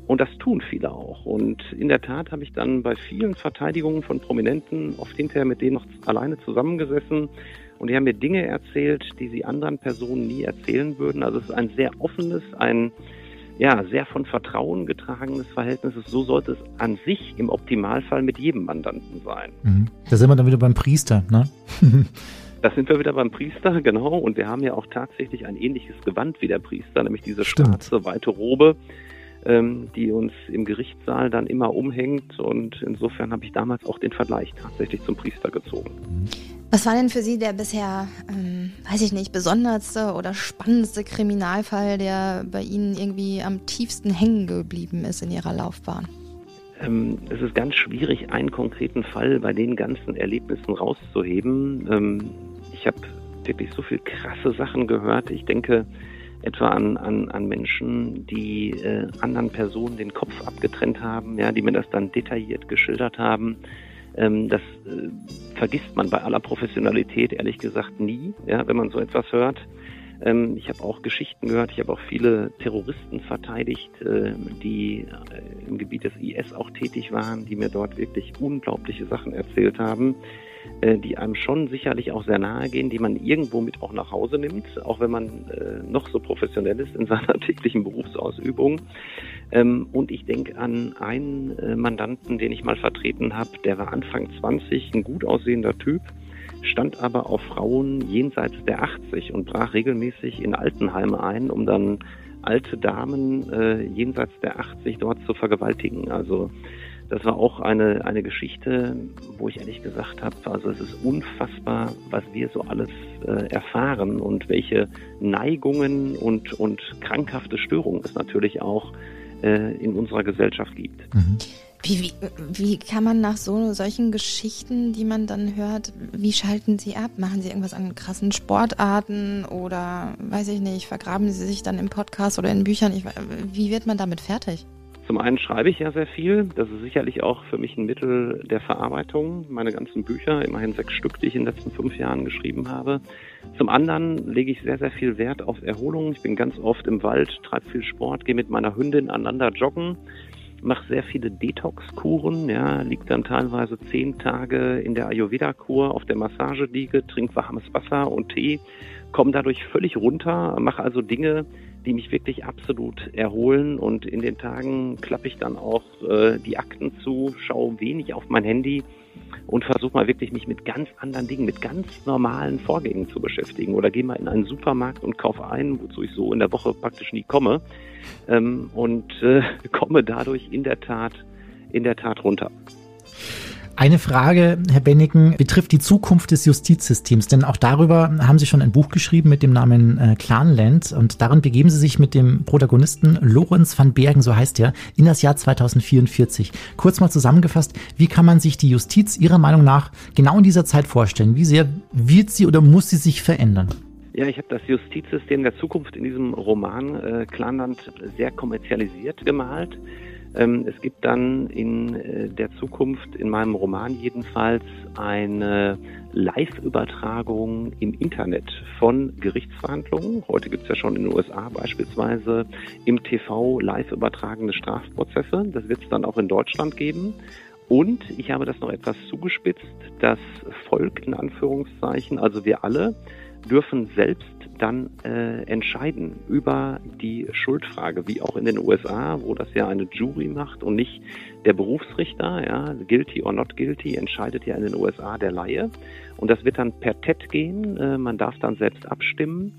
und das tun viele auch. Und in der Tat habe ich dann bei vielen Verteidigungen von Prominenten oft hinterher mit denen noch alleine zusammengesessen und die haben mir Dinge erzählt, die sie anderen Personen nie erzählen würden. Also es ist ein sehr offenes, ein ja, sehr von Vertrauen getragenes Verhältnis. So sollte es an sich im Optimalfall mit jedem Mandanten sein. Mhm. Da sind wir dann wieder beim Priester, ne? Da sind wir wieder beim Priester, genau. Und wir haben ja auch tatsächlich ein ähnliches Gewand wie der Priester, nämlich diese Stimmt. schwarze, weite Robe, ähm, die uns im Gerichtssaal dann immer umhängt. Und insofern habe ich damals auch den Vergleich tatsächlich zum Priester gezogen. Was war denn für Sie der bisher, ähm, weiß ich nicht, besonderste oder spannendste Kriminalfall, der bei Ihnen irgendwie am tiefsten hängen geblieben ist in Ihrer Laufbahn? Ähm, es ist ganz schwierig, einen konkreten Fall bei den ganzen Erlebnissen rauszuheben. Ähm, ich habe wirklich so viel krasse Sachen gehört. Ich denke etwa an, an, an Menschen, die äh, anderen Personen den Kopf abgetrennt haben, ja, die mir das dann detailliert geschildert haben. Ähm, das äh, vergisst man bei aller Professionalität ehrlich gesagt nie, ja, wenn man so etwas hört. Ähm, ich habe auch Geschichten gehört, ich habe auch viele Terroristen verteidigt, äh, die äh, im Gebiet des IS auch tätig waren, die mir dort wirklich unglaubliche Sachen erzählt haben. Äh, die einem schon sicherlich auch sehr nahe gehen, die man irgendwo mit auch nach Hause nimmt, auch wenn man äh, noch so professionell ist in seiner täglichen Berufsausübung. Ähm, und ich denke an einen äh, Mandanten, den ich mal vertreten habe, der war Anfang 20, ein gut aussehender Typ, stand aber auf Frauen jenseits der 80 und brach regelmäßig in Altenheime ein, um dann alte Damen äh, jenseits der 80 dort zu vergewaltigen. Also das war auch eine, eine Geschichte, wo ich ehrlich gesagt habe, also es ist unfassbar, was wir so alles äh, erfahren und welche Neigungen und, und krankhafte Störungen es natürlich auch äh, in unserer Gesellschaft gibt. Mhm. Wie, wie, wie kann man nach so solchen Geschichten, die man dann hört, wie schalten Sie ab? Machen Sie irgendwas an krassen Sportarten oder weiß ich nicht, vergraben Sie sich dann im Podcast oder in Büchern? Ich, wie wird man damit fertig? Zum einen schreibe ich ja sehr viel. Das ist sicherlich auch für mich ein Mittel der Verarbeitung. Meine ganzen Bücher, immerhin sechs Stück, die ich in den letzten fünf Jahren geschrieben habe. Zum anderen lege ich sehr, sehr viel Wert auf Erholung. Ich bin ganz oft im Wald, treibe viel Sport, gehe mit meiner Hündin aneinander joggen mache sehr viele Detox-Kuren, ja, liegt dann teilweise zehn Tage in der Ayurveda-Kur auf der Massageliege, trinke warmes Wasser und Tee, komme dadurch völlig runter, mache also Dinge, die mich wirklich absolut erholen. Und in den Tagen klappe ich dann auch äh, die Akten zu, schaue wenig auf mein Handy und versuche mal wirklich mich mit ganz anderen Dingen, mit ganz normalen Vorgängen zu beschäftigen. Oder gehe mal in einen Supermarkt und kaufe ein, wozu ich so in der Woche praktisch nie komme. Ähm, und äh, komme dadurch in der Tat, in der Tat runter. Eine Frage, Herr Benniken, betrifft die Zukunft des Justizsystems, denn auch darüber haben Sie schon ein Buch geschrieben mit dem Namen äh, Clanland und darin begeben Sie sich mit dem Protagonisten Lorenz van Bergen, so heißt er, in das Jahr 2044. Kurz mal zusammengefasst, wie kann man sich die Justiz Ihrer Meinung nach genau in dieser Zeit vorstellen? Wie sehr wird sie oder muss sie sich verändern? Ja, ich habe das Justizsystem der Zukunft in diesem Roman äh, Clanland sehr kommerzialisiert gemalt. Ähm, es gibt dann in äh, der Zukunft, in meinem Roman jedenfalls, eine Live-Übertragung im Internet von Gerichtsverhandlungen. Heute gibt es ja schon in den USA beispielsweise im TV live übertragene Strafprozesse. Das wird es dann auch in Deutschland geben. Und ich habe das noch etwas zugespitzt, das Volk in Anführungszeichen, also wir alle, dürfen selbst dann äh, entscheiden über die Schuldfrage, wie auch in den USA, wo das ja eine Jury macht und nicht der Berufsrichter, ja, guilty or not guilty, entscheidet ja in den USA der Laie. Und das wird dann per TED gehen, äh, man darf dann selbst abstimmen.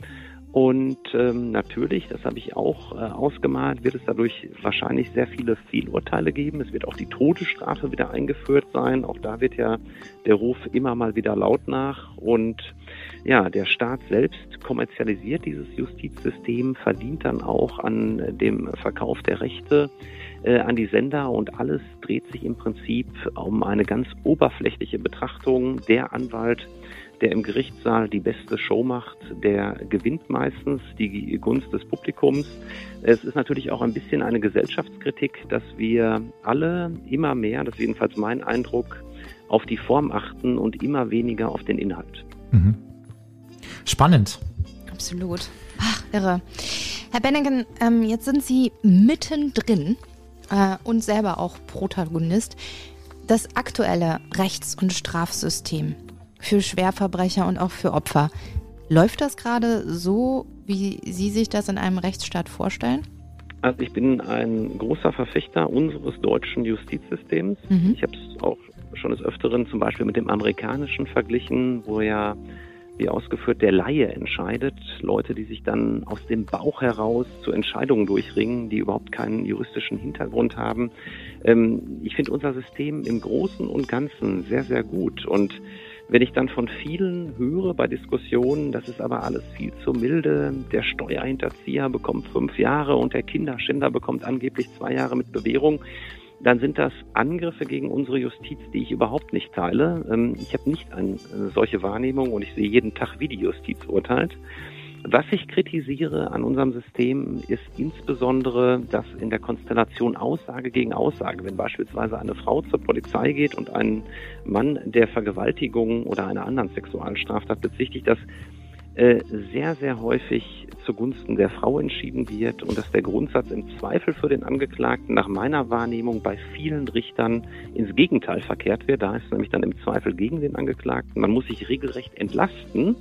Und ähm, natürlich, das habe ich auch äh, ausgemalt, wird es dadurch wahrscheinlich sehr viele Fehlurteile geben. Es wird auch die Todesstrafe wieder eingeführt sein. Auch da wird ja der Ruf immer mal wieder laut nach. Und ja, der Staat selbst kommerzialisiert dieses Justizsystem, verdient dann auch an dem Verkauf der Rechte äh, an die Sender und alles dreht sich im Prinzip um eine ganz oberflächliche Betrachtung. Der Anwalt der im Gerichtssaal die beste Show macht, der gewinnt meistens die Gunst des Publikums. Es ist natürlich auch ein bisschen eine Gesellschaftskritik, dass wir alle immer mehr, das ist jedenfalls mein Eindruck, auf die Form achten und immer weniger auf den Inhalt. Mhm. Spannend. Absolut. Ach, irre. Herr Benneken, ähm, jetzt sind Sie mittendrin äh, und selber auch Protagonist. Das aktuelle Rechts- und Strafsystem für Schwerverbrecher und auch für Opfer. Läuft das gerade so, wie Sie sich das in einem Rechtsstaat vorstellen? Also ich bin ein großer Verfechter unseres deutschen Justizsystems. Mhm. Ich habe es auch schon des Öfteren zum Beispiel mit dem amerikanischen verglichen, wo ja wie ausgeführt der Laie entscheidet, Leute, die sich dann aus dem Bauch heraus zu Entscheidungen durchringen, die überhaupt keinen juristischen Hintergrund haben. Ähm, ich finde unser System im Großen und Ganzen sehr, sehr gut und wenn ich dann von vielen höre bei Diskussionen, das ist aber alles viel zu milde, der Steuerhinterzieher bekommt fünf Jahre und der Kinderschänder bekommt angeblich zwei Jahre mit Bewährung, dann sind das Angriffe gegen unsere Justiz, die ich überhaupt nicht teile. Ähm, ich habe nicht eine solche Wahrnehmung und ich sehe jeden Tag, wie die Justiz urteilt. Was ich kritisiere an unserem System ist insbesondere, dass in der Konstellation Aussage gegen Aussage, wenn beispielsweise eine Frau zur Polizei geht und ein Mann der Vergewaltigung oder einer anderen Sexualstraftat bezichtigt, dass äh, sehr, sehr häufig zugunsten der Frau entschieden wird und dass der Grundsatz im Zweifel für den Angeklagten nach meiner Wahrnehmung bei vielen Richtern ins Gegenteil verkehrt wird. Da ist nämlich dann im Zweifel gegen den Angeklagten. Man muss sich regelrecht entlasten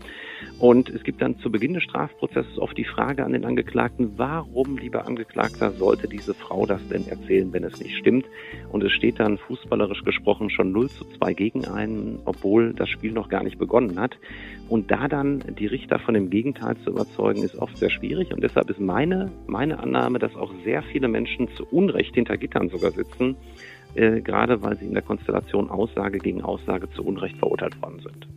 und es gibt dann zu Beginn des Strafprozesses oft die Frage an den Angeklagten, warum, lieber Angeklagter, sollte diese Frau das denn erzählen, wenn es nicht stimmt? Und es steht dann fußballerisch gesprochen schon 0 zu 2 gegen einen, obwohl das Spiel noch gar nicht begonnen hat. Und da dann die Richter von dem Gegenteil zu überzeugen, ist oft sehr schwierig. Und deshalb ist meine, meine Annahme, dass auch sehr viele Menschen zu Unrecht hinter Gittern sogar sitzen, äh, gerade weil sie in der Konstellation Aussage gegen Aussage zu Unrecht verurteilt worden sind.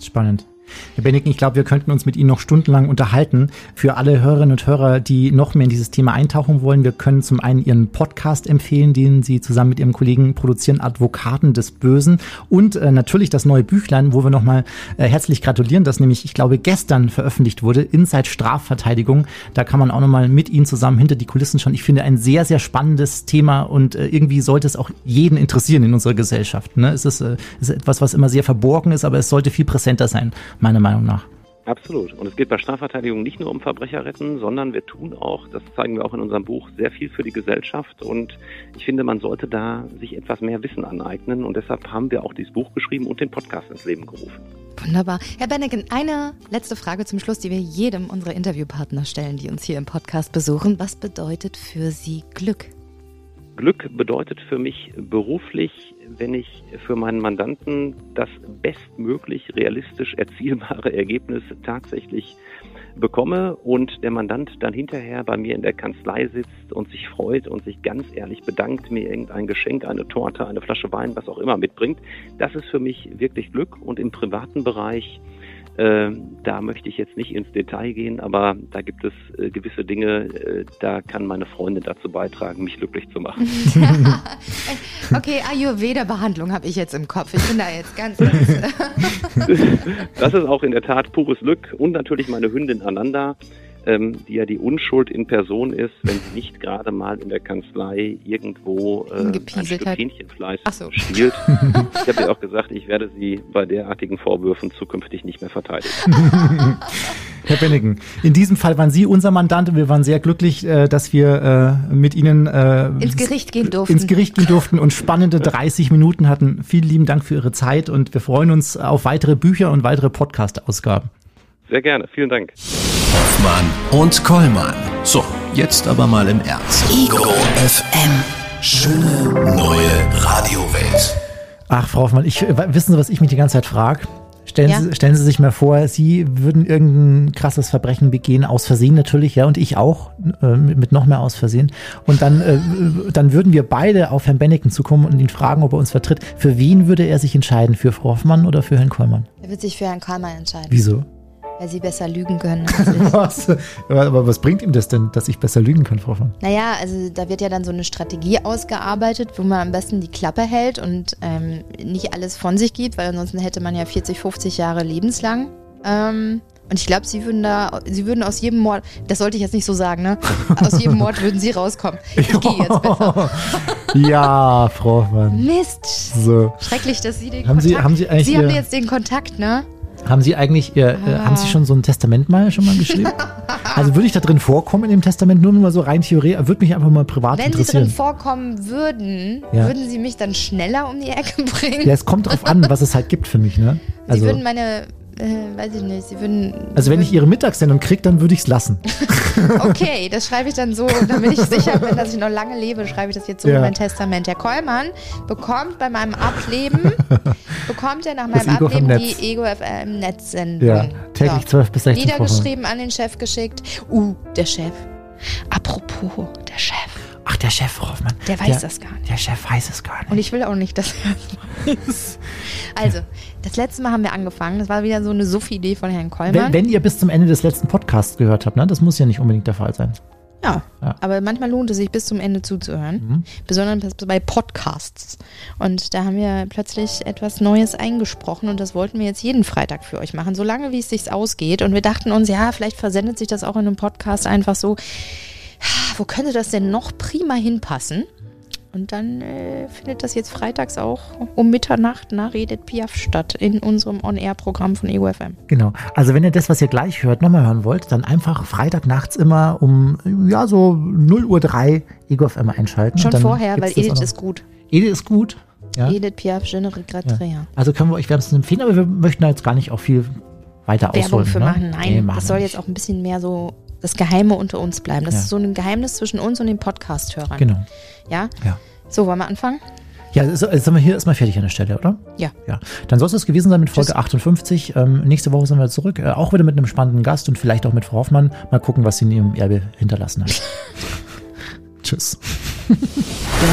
Spannend. Herr Benniken, ich glaube, wir könnten uns mit Ihnen noch stundenlang unterhalten. Für alle Hörerinnen und Hörer, die noch mehr in dieses Thema eintauchen wollen, wir können zum einen Ihren Podcast empfehlen, den Sie zusammen mit Ihrem Kollegen produzieren, Advokaten des Bösen. Und äh, natürlich das neue Büchlein, wo wir nochmal äh, herzlich gratulieren, das nämlich, ich glaube, gestern veröffentlicht wurde, Inside Strafverteidigung. Da kann man auch nochmal mit Ihnen zusammen hinter die Kulissen schauen. Ich finde ein sehr, sehr spannendes Thema und äh, irgendwie sollte es auch jeden interessieren in unserer Gesellschaft. Ne? Es ist, äh, es ist etwas, was immer sehr verborgen ist, aber es sollte viel präsenter sein meiner Meinung nach. Absolut. Und es geht bei Strafverteidigung nicht nur um Verbrecher retten, sondern wir tun auch, das zeigen wir auch in unserem Buch, sehr viel für die Gesellschaft. Und ich finde, man sollte da sich etwas mehr Wissen aneignen. Und deshalb haben wir auch dieses Buch geschrieben und den Podcast ins Leben gerufen. Wunderbar. Herr Benneken, eine letzte Frage zum Schluss, die wir jedem unserer Interviewpartner stellen, die uns hier im Podcast besuchen. Was bedeutet für Sie Glück? Glück bedeutet für mich beruflich, wenn ich für meinen Mandanten das bestmöglich realistisch erzielbare Ergebnis tatsächlich bekomme und der Mandant dann hinterher bei mir in der Kanzlei sitzt und sich freut und sich ganz ehrlich bedankt, mir irgendein Geschenk, eine Torte, eine Flasche Wein, was auch immer mitbringt. Das ist für mich wirklich Glück und im privaten Bereich da möchte ich jetzt nicht ins Detail gehen, aber da gibt es äh, gewisse Dinge, äh, da kann meine Freundin dazu beitragen, mich glücklich zu machen. okay, Ayurveda-Behandlung habe ich jetzt im Kopf. Ich bin da jetzt ganz, ganz das ist auch in der Tat pures Glück und natürlich meine Hündin Ananda ähm, die ja die Unschuld in Person ist, wenn sie nicht gerade mal in der Kanzlei irgendwo äh, ein Stück hat. Hähnchenfleisch so. stiehlt. ich habe ja auch gesagt, ich werde sie bei derartigen Vorwürfen zukünftig nicht mehr verteidigen. Herr Bennigen, in diesem Fall waren Sie unser Mandant und wir waren sehr glücklich, äh, dass wir äh, mit Ihnen äh, ins Gericht gehen durften. Ins Gericht gehen durften und spannende 30 Minuten hatten. Vielen lieben Dank für Ihre Zeit und wir freuen uns auf weitere Bücher und weitere Podcast-Ausgaben. Sehr gerne, vielen Dank. Hoffmann und Kollmann. So, jetzt aber mal im Ernst. Ego FM. Schöne neue Radiowelt. Ach, Frau Hoffmann, ich, wissen Sie, was ich mich die ganze Zeit frage? Stellen, ja. Sie, stellen Sie sich mal vor, Sie würden irgendein krasses Verbrechen begehen, aus Versehen natürlich, ja, und ich auch, äh, mit noch mehr aus Versehen. Und dann, äh, dann würden wir beide auf Herrn Benneken zukommen und ihn fragen, ob er uns vertritt. Für wen würde er sich entscheiden? Für Frau Hoffmann oder für Herrn Kollmann? Er wird sich für Herrn Kollmann entscheiden. Wieso? Weil sie besser lügen können. was? Aber was bringt ihm das denn, dass ich besser lügen kann, Frau von? Naja, also da wird ja dann so eine Strategie ausgearbeitet, wo man am besten die Klappe hält und ähm, nicht alles von sich gibt, weil ansonsten hätte man ja 40, 50 Jahre lebenslang. Ähm, und ich glaube, sie würden da, sie würden aus jedem Mord, das sollte ich jetzt nicht so sagen, ne? Aus jedem Mord würden sie rauskommen. Ich gehe jetzt besser. ja, Frau Hoffmann. Mist. So. Schrecklich, dass Sie den haben Kontakt, Sie, haben Sie, eigentlich Sie haben jetzt den Kontakt, ne? Haben Sie eigentlich, ihr, ah. äh, haben Sie schon so ein Testament mal schon mal geschrieben? also würde ich da drin vorkommen in dem Testament, nur mal so rein theoretisch, würde mich einfach mal privat Wenn interessieren. Wenn Sie drin vorkommen würden, ja. würden Sie mich dann schneller um die Ecke bringen? Ja, es kommt drauf an, was es halt gibt für mich, ne? Also, Sie würden meine äh, weiß ich nicht, sie würden. Also wenn ich ihre Mittagssendung kriege, dann würde ich es lassen. okay, das schreibe ich dann so, damit ich sicher bin, dass ich noch lange lebe, schreibe ich das jetzt so ja. in mein Testament. Herr Kollmann bekommt bei meinem Ableben, bekommt er nach meinem Ableben die Ego FM Netzsendung. Ja, täglich so. 12 bis 16 Niedergeschrieben, an den Chef geschickt. Uh, der Chef. Apropos, der Chef. Ach, der Chef, Hoffmann. Der weiß der, das gar nicht. Der Chef weiß es gar nicht. Und ich will auch nicht, dass er es weiß. Also, das letzte Mal haben wir angefangen. Das war wieder so eine Suff-Idee von Herrn Kollmann. Wenn, wenn, ihr bis zum Ende des letzten Podcasts gehört habt, ne? das muss ja nicht unbedingt der Fall sein. Ja, ja. aber manchmal lohnt es sich bis zum Ende zuzuhören. Mhm. Besonders bei Podcasts. Und da haben wir plötzlich etwas Neues eingesprochen und das wollten wir jetzt jeden Freitag für euch machen, solange wie es sich ausgeht. Und wir dachten uns, ja, vielleicht versendet sich das auch in einem Podcast einfach so wo könnte das denn noch prima hinpassen? Und dann äh, findet das jetzt freitags auch um Mitternacht nach Redet Piaf statt in unserem On-Air-Programm von EUFM. Genau. Also wenn ihr das, was ihr gleich hört, nochmal hören wollt, dann einfach Freitagnachts immer um ja so 0 Uhr 3 EgoFM einschalten. Schon vorher, weil Edith ist gut. Edith ist gut. Ja? Edith Piaf, je ne regrette ja. Also können wir euch wärmstens empfehlen, aber wir möchten da jetzt gar nicht auch viel weiter Werbung ausholen. für ne? machen. Nein, nee, machen das soll jetzt auch ein bisschen mehr so das Geheime unter uns bleiben. Das Ja. ist so ein Geheimnis zwischen uns und den Podcast-Hörern. Genau. Ja? Ja. So, wollen wir anfangen? Ja, jetzt sind wir hier erstmal fertig an der Stelle, oder? Ja. Ja. Dann soll es das gewesen sein mit Folge Tschüss. 58. Ähm, nächste Woche sind wir zurück. Äh, auch wieder mit einem spannenden Gast und vielleicht auch mit Frau Hoffmann. Mal gucken, was sie in ihrem Erbe hinterlassen hat. Tschüss.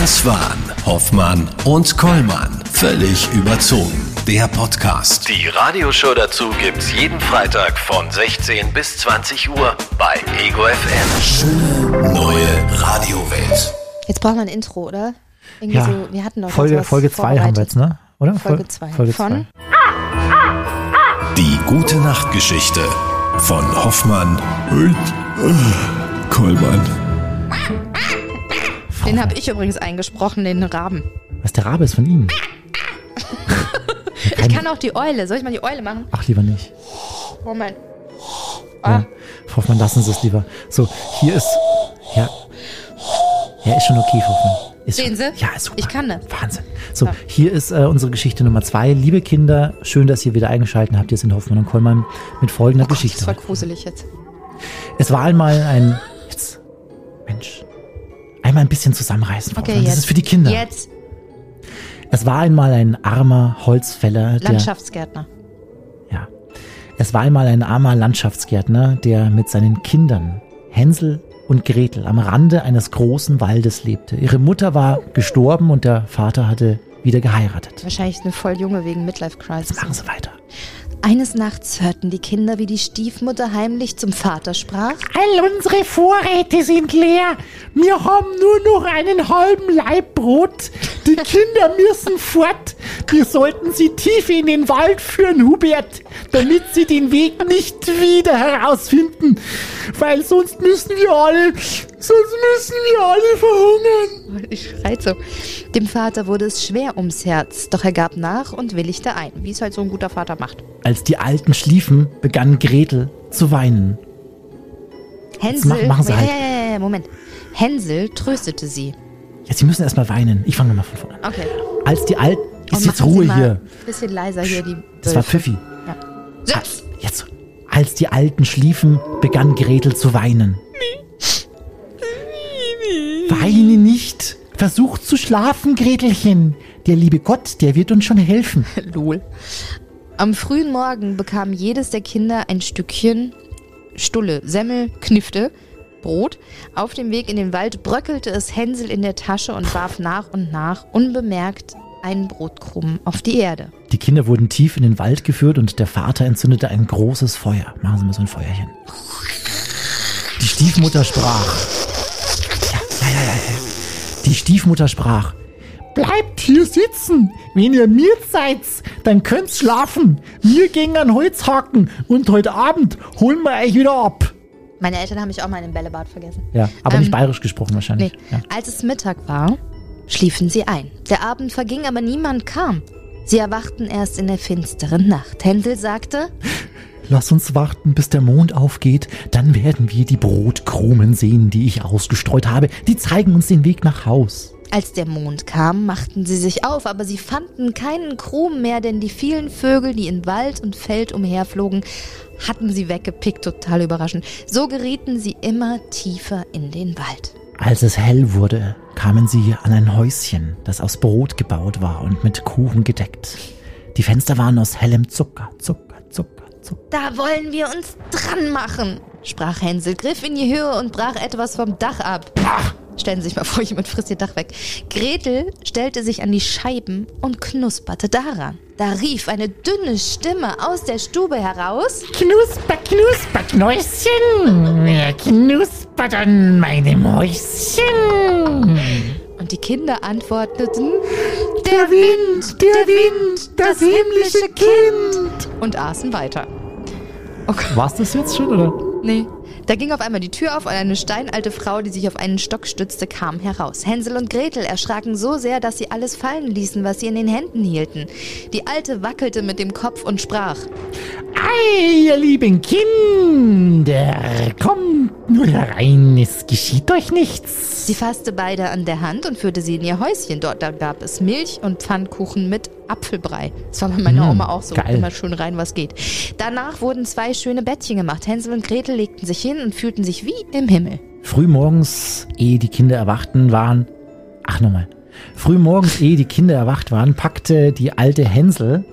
Das waren Hoffmann und Kollmann. Völlig überzogen. Der Podcast. Die Radioshow dazu gibt's jeden Freitag von 16 bis 20 Uhr bei Ego FM. Schöne neue Radiowelt. Jetzt brauchen wir ein Intro, oder? Irgendwie Ja. so, wir hatten doch Folge, Folge 2 haben wir jetzt, ne? Oder? Folge 2. Folge Von? zwei. Die gute Nachtgeschichte von Hoffmann und äh, Kollmann. Den habe ich übrigens eingesprochen, den Raben. Was der Rabe ist von Ihnen? Ich kann auch die Eule. Soll ich mal die Eule machen? Ach, lieber nicht. Moment. Ja. Ah, Frau Hoffmann, lassen Sie es lieber. So, hier ist. Ja. Ja, ist schon okay, Frau Hoffmann. Ist Sehen schon, Sie? Ja, ist super. Ich kann das. Wahnsinn. So, Ja. hier ist äh, unsere Geschichte Nummer zwei. Liebe Kinder, schön, dass ihr wieder eingeschaltet habt. Hier sind Hoffmann und Kollmann mit folgender oh Gott, das Geschichte. war gruselig jetzt. Es war einmal ein. Jetzt. Einmal ein bisschen zusammenreißen, Okay, jetzt. Das ist für die Kinder. Jetzt Es war einmal ein armer Holzfäller, der. Landschaftsgärtner. Ja. Es war einmal ein armer Landschaftsgärtner, der mit seinen Kindern Hänsel und Gretel am Rande eines großen Waldes lebte. Ihre Mutter war gestorben und der Vater hatte wieder geheiratet. Wahrscheinlich eine voll junge wegen Midlife Crisis. Machen Sie weiter. Eines Nachts hörten die Kinder, wie die Stiefmutter heimlich zum Vater sprach. All unsere Vorräte sind leer. Wir haben nur noch einen halben Laib Brot. Die Kinder müssen fort. Wir sollten sie tief in den Wald führen, Hubert, damit sie den Weg nicht wieder herausfinden. Weil sonst müssen wir alle, sonst müssen wir alle verhungern. Ich schreit so. Dem Vater wurde es schwer ums Herz, doch er gab nach und willigte ein, wie es halt so ein guter Vater macht. Als die Alten schliefen, begann Gretel zu weinen. Hänsel, mach- machen Sie halt. ja, Moment. Hänsel tröstete sie. Ja, sie müssen erstmal weinen. Ich fange nochmal von vorne an. Okay. Als die Alten. Und Ist jetzt Sie Ruhe mal hier. Bisschen leiser hier die. Das war Wölfe. Pfiffi. Ja. Sitz! Jetzt. Als die Alten schliefen, begann Gretel zu weinen. Weine nicht. Versuch zu schlafen, Gretelchen. Der liebe Gott, der wird uns schon helfen. Lol. Am frühen Morgen bekam jedes der Kinder ein Stückchen Stulle, Semmel, Knifte, Brot. Auf dem Weg in den Wald bröckelte es Hänsel in der Tasche und warf nach und nach unbemerkt einen Brotkrumm auf die Erde. Die Kinder wurden tief in den Wald geführt und der Vater entzündete ein großes Feuer. Machen Sie mal so ein Feuerchen. Die Stiefmutter sprach. Ja, ja, ja, ja. Die Stiefmutter sprach. Bleibt hier sitzen. Wenn ihr mir seid, dann könnt's schlafen. Wir gehen an Holz hacken und heute Abend holen wir euch wieder ab. Meine Eltern haben mich auch mal in den Bällebad vergessen. Ja, aber Ähm, nicht bayerisch gesprochen wahrscheinlich. Nee. Ja. Als es Mittag war, schliefen sie ein. Der Abend verging, aber niemand kam. Sie erwachten erst in der finsteren Nacht. Hänsel sagte, Lass uns warten, bis der Mond aufgeht, dann werden wir die Brotkrumen sehen, die ich ausgestreut habe. Die zeigen uns den Weg nach Haus. Als der Mond kam, machten sie sich auf, aber sie fanden keinen Krumen mehr, denn die vielen Vögel, die in Wald und Feld umherflogen, hatten sie weggepickt, total überraschend. So gerieten sie immer tiefer in den Wald. Als es hell wurde, kamen sie an ein Häuschen, das aus Brot gebaut war und mit Kuchen gedeckt. Die Fenster waren aus hellem Zucker, Zucker, Zucker, Zucker. Da wollen wir uns dran machen, sprach Hänsel, griff in die Höhe und brach etwas vom Dach ab. Stellen Sie sich mal vor, jemand frisst Ihr Dach weg. Gretel stellte sich an die Scheiben und knusperte daran. Da rief eine dünne Stimme aus der Stube heraus. Knusper, knusper, Knäuschen. Wer knuspert an meinem Häuschen? Und die Kinder antworteten, Der Wind, der Wind, das himmlische Kind. und aßen weiter. War's das jetzt schon, oder? Nee. Da ging auf einmal die Tür auf und eine steinalte Frau, die sich auf einen Stock stützte, kam heraus. Hänsel und Gretel erschraken so sehr, dass sie alles fallen ließen, was sie in den Händen hielten. Die Alte wackelte mit dem Kopf und sprach. Ei, ihr lieben Kinder, kommt nur herein, es geschieht euch nichts. Sie fasste beide an der Hand und führte sie in ihr Häuschen. Dort da gab es Milch und Pfannkuchen mit Apfelbrei. Das war bei meiner Mm, Oma auch so. geil. Immer schön rein, was geht. Danach wurden zwei schöne Bettchen gemacht. Hänsel und Gretel legten sich hin und fühlten sich wie im Himmel. Frühmorgens, ehe die Kinder erwachten, waren, ach nochmal, Frühmorgens, ehe die Kinder erwacht waren, packte die alte Hänsel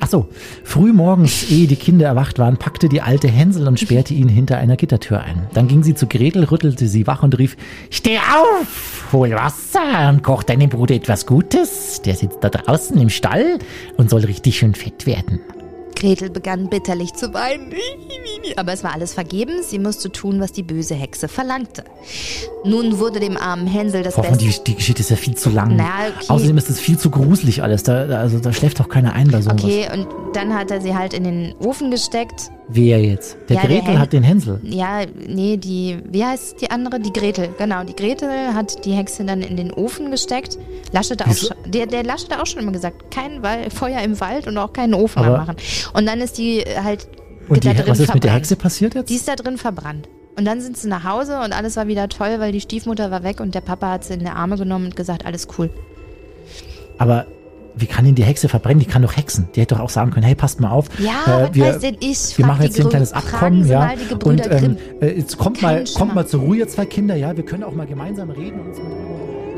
Ach so, frühmorgens, ehe die Kinder erwacht waren, packte die alte Hänsel und sperrte ihn hinter einer Gittertür ein. Dann ging sie zu Gretel, rüttelte sie wach und rief, Steh auf, hol Wasser und koch deinem Bruder etwas Gutes. Der sitzt da draußen im Stall und soll richtig schön fett werden. Gretel begann bitterlich zu weinen. Aber es war alles vergebens. Sie musste tun, was die böse Hexe verlangte. Nun wurde dem armen Hänsel das Hoffen, Beste. die, die Geschichte ist ja viel zu lang. Na, okay. Außerdem ist es viel zu gruselig alles. Da, da- also da schläft doch keiner ein bei sowas. Okay, und dann hat er sie halt in den Ofen gesteckt. Wer jetzt? Der Ja, der Gretel Hen- hat den Hänsel. Ja, nee, die, wie heißt die andere? Die Gretel, genau. Die Gretel hat die Hexe dann in den Ofen gesteckt. Laschet auch, schon- der, der Laschet auch schon immer gesagt, kein Wal Feuer im Wald und auch keinen Ofen Aber- anmachen. Und dann ist die halt Und die, da drin was ist mit der verbrannt. Hexe passiert jetzt? Die ist da drin verbrannt. Und dann sind sie nach Hause und alles war wieder toll, weil die Stiefmutter war weg und der Papa hat sie in die Arme genommen und gesagt, alles cool. Aber wie kann denn die Hexe verbrennen? Die kann doch hexen. Die hätte doch auch sagen können, hey, passt mal auf. Ja, äh, was wir, weiß denn ich? wir machen jetzt hier ein kleines Abkommen, ja. und ähm, äh, jetzt kommt Kein mal, kommt Schimmer. mal zur Ruhe, ihr zwei Kinder, ja. Wir können auch mal gemeinsam reden und mit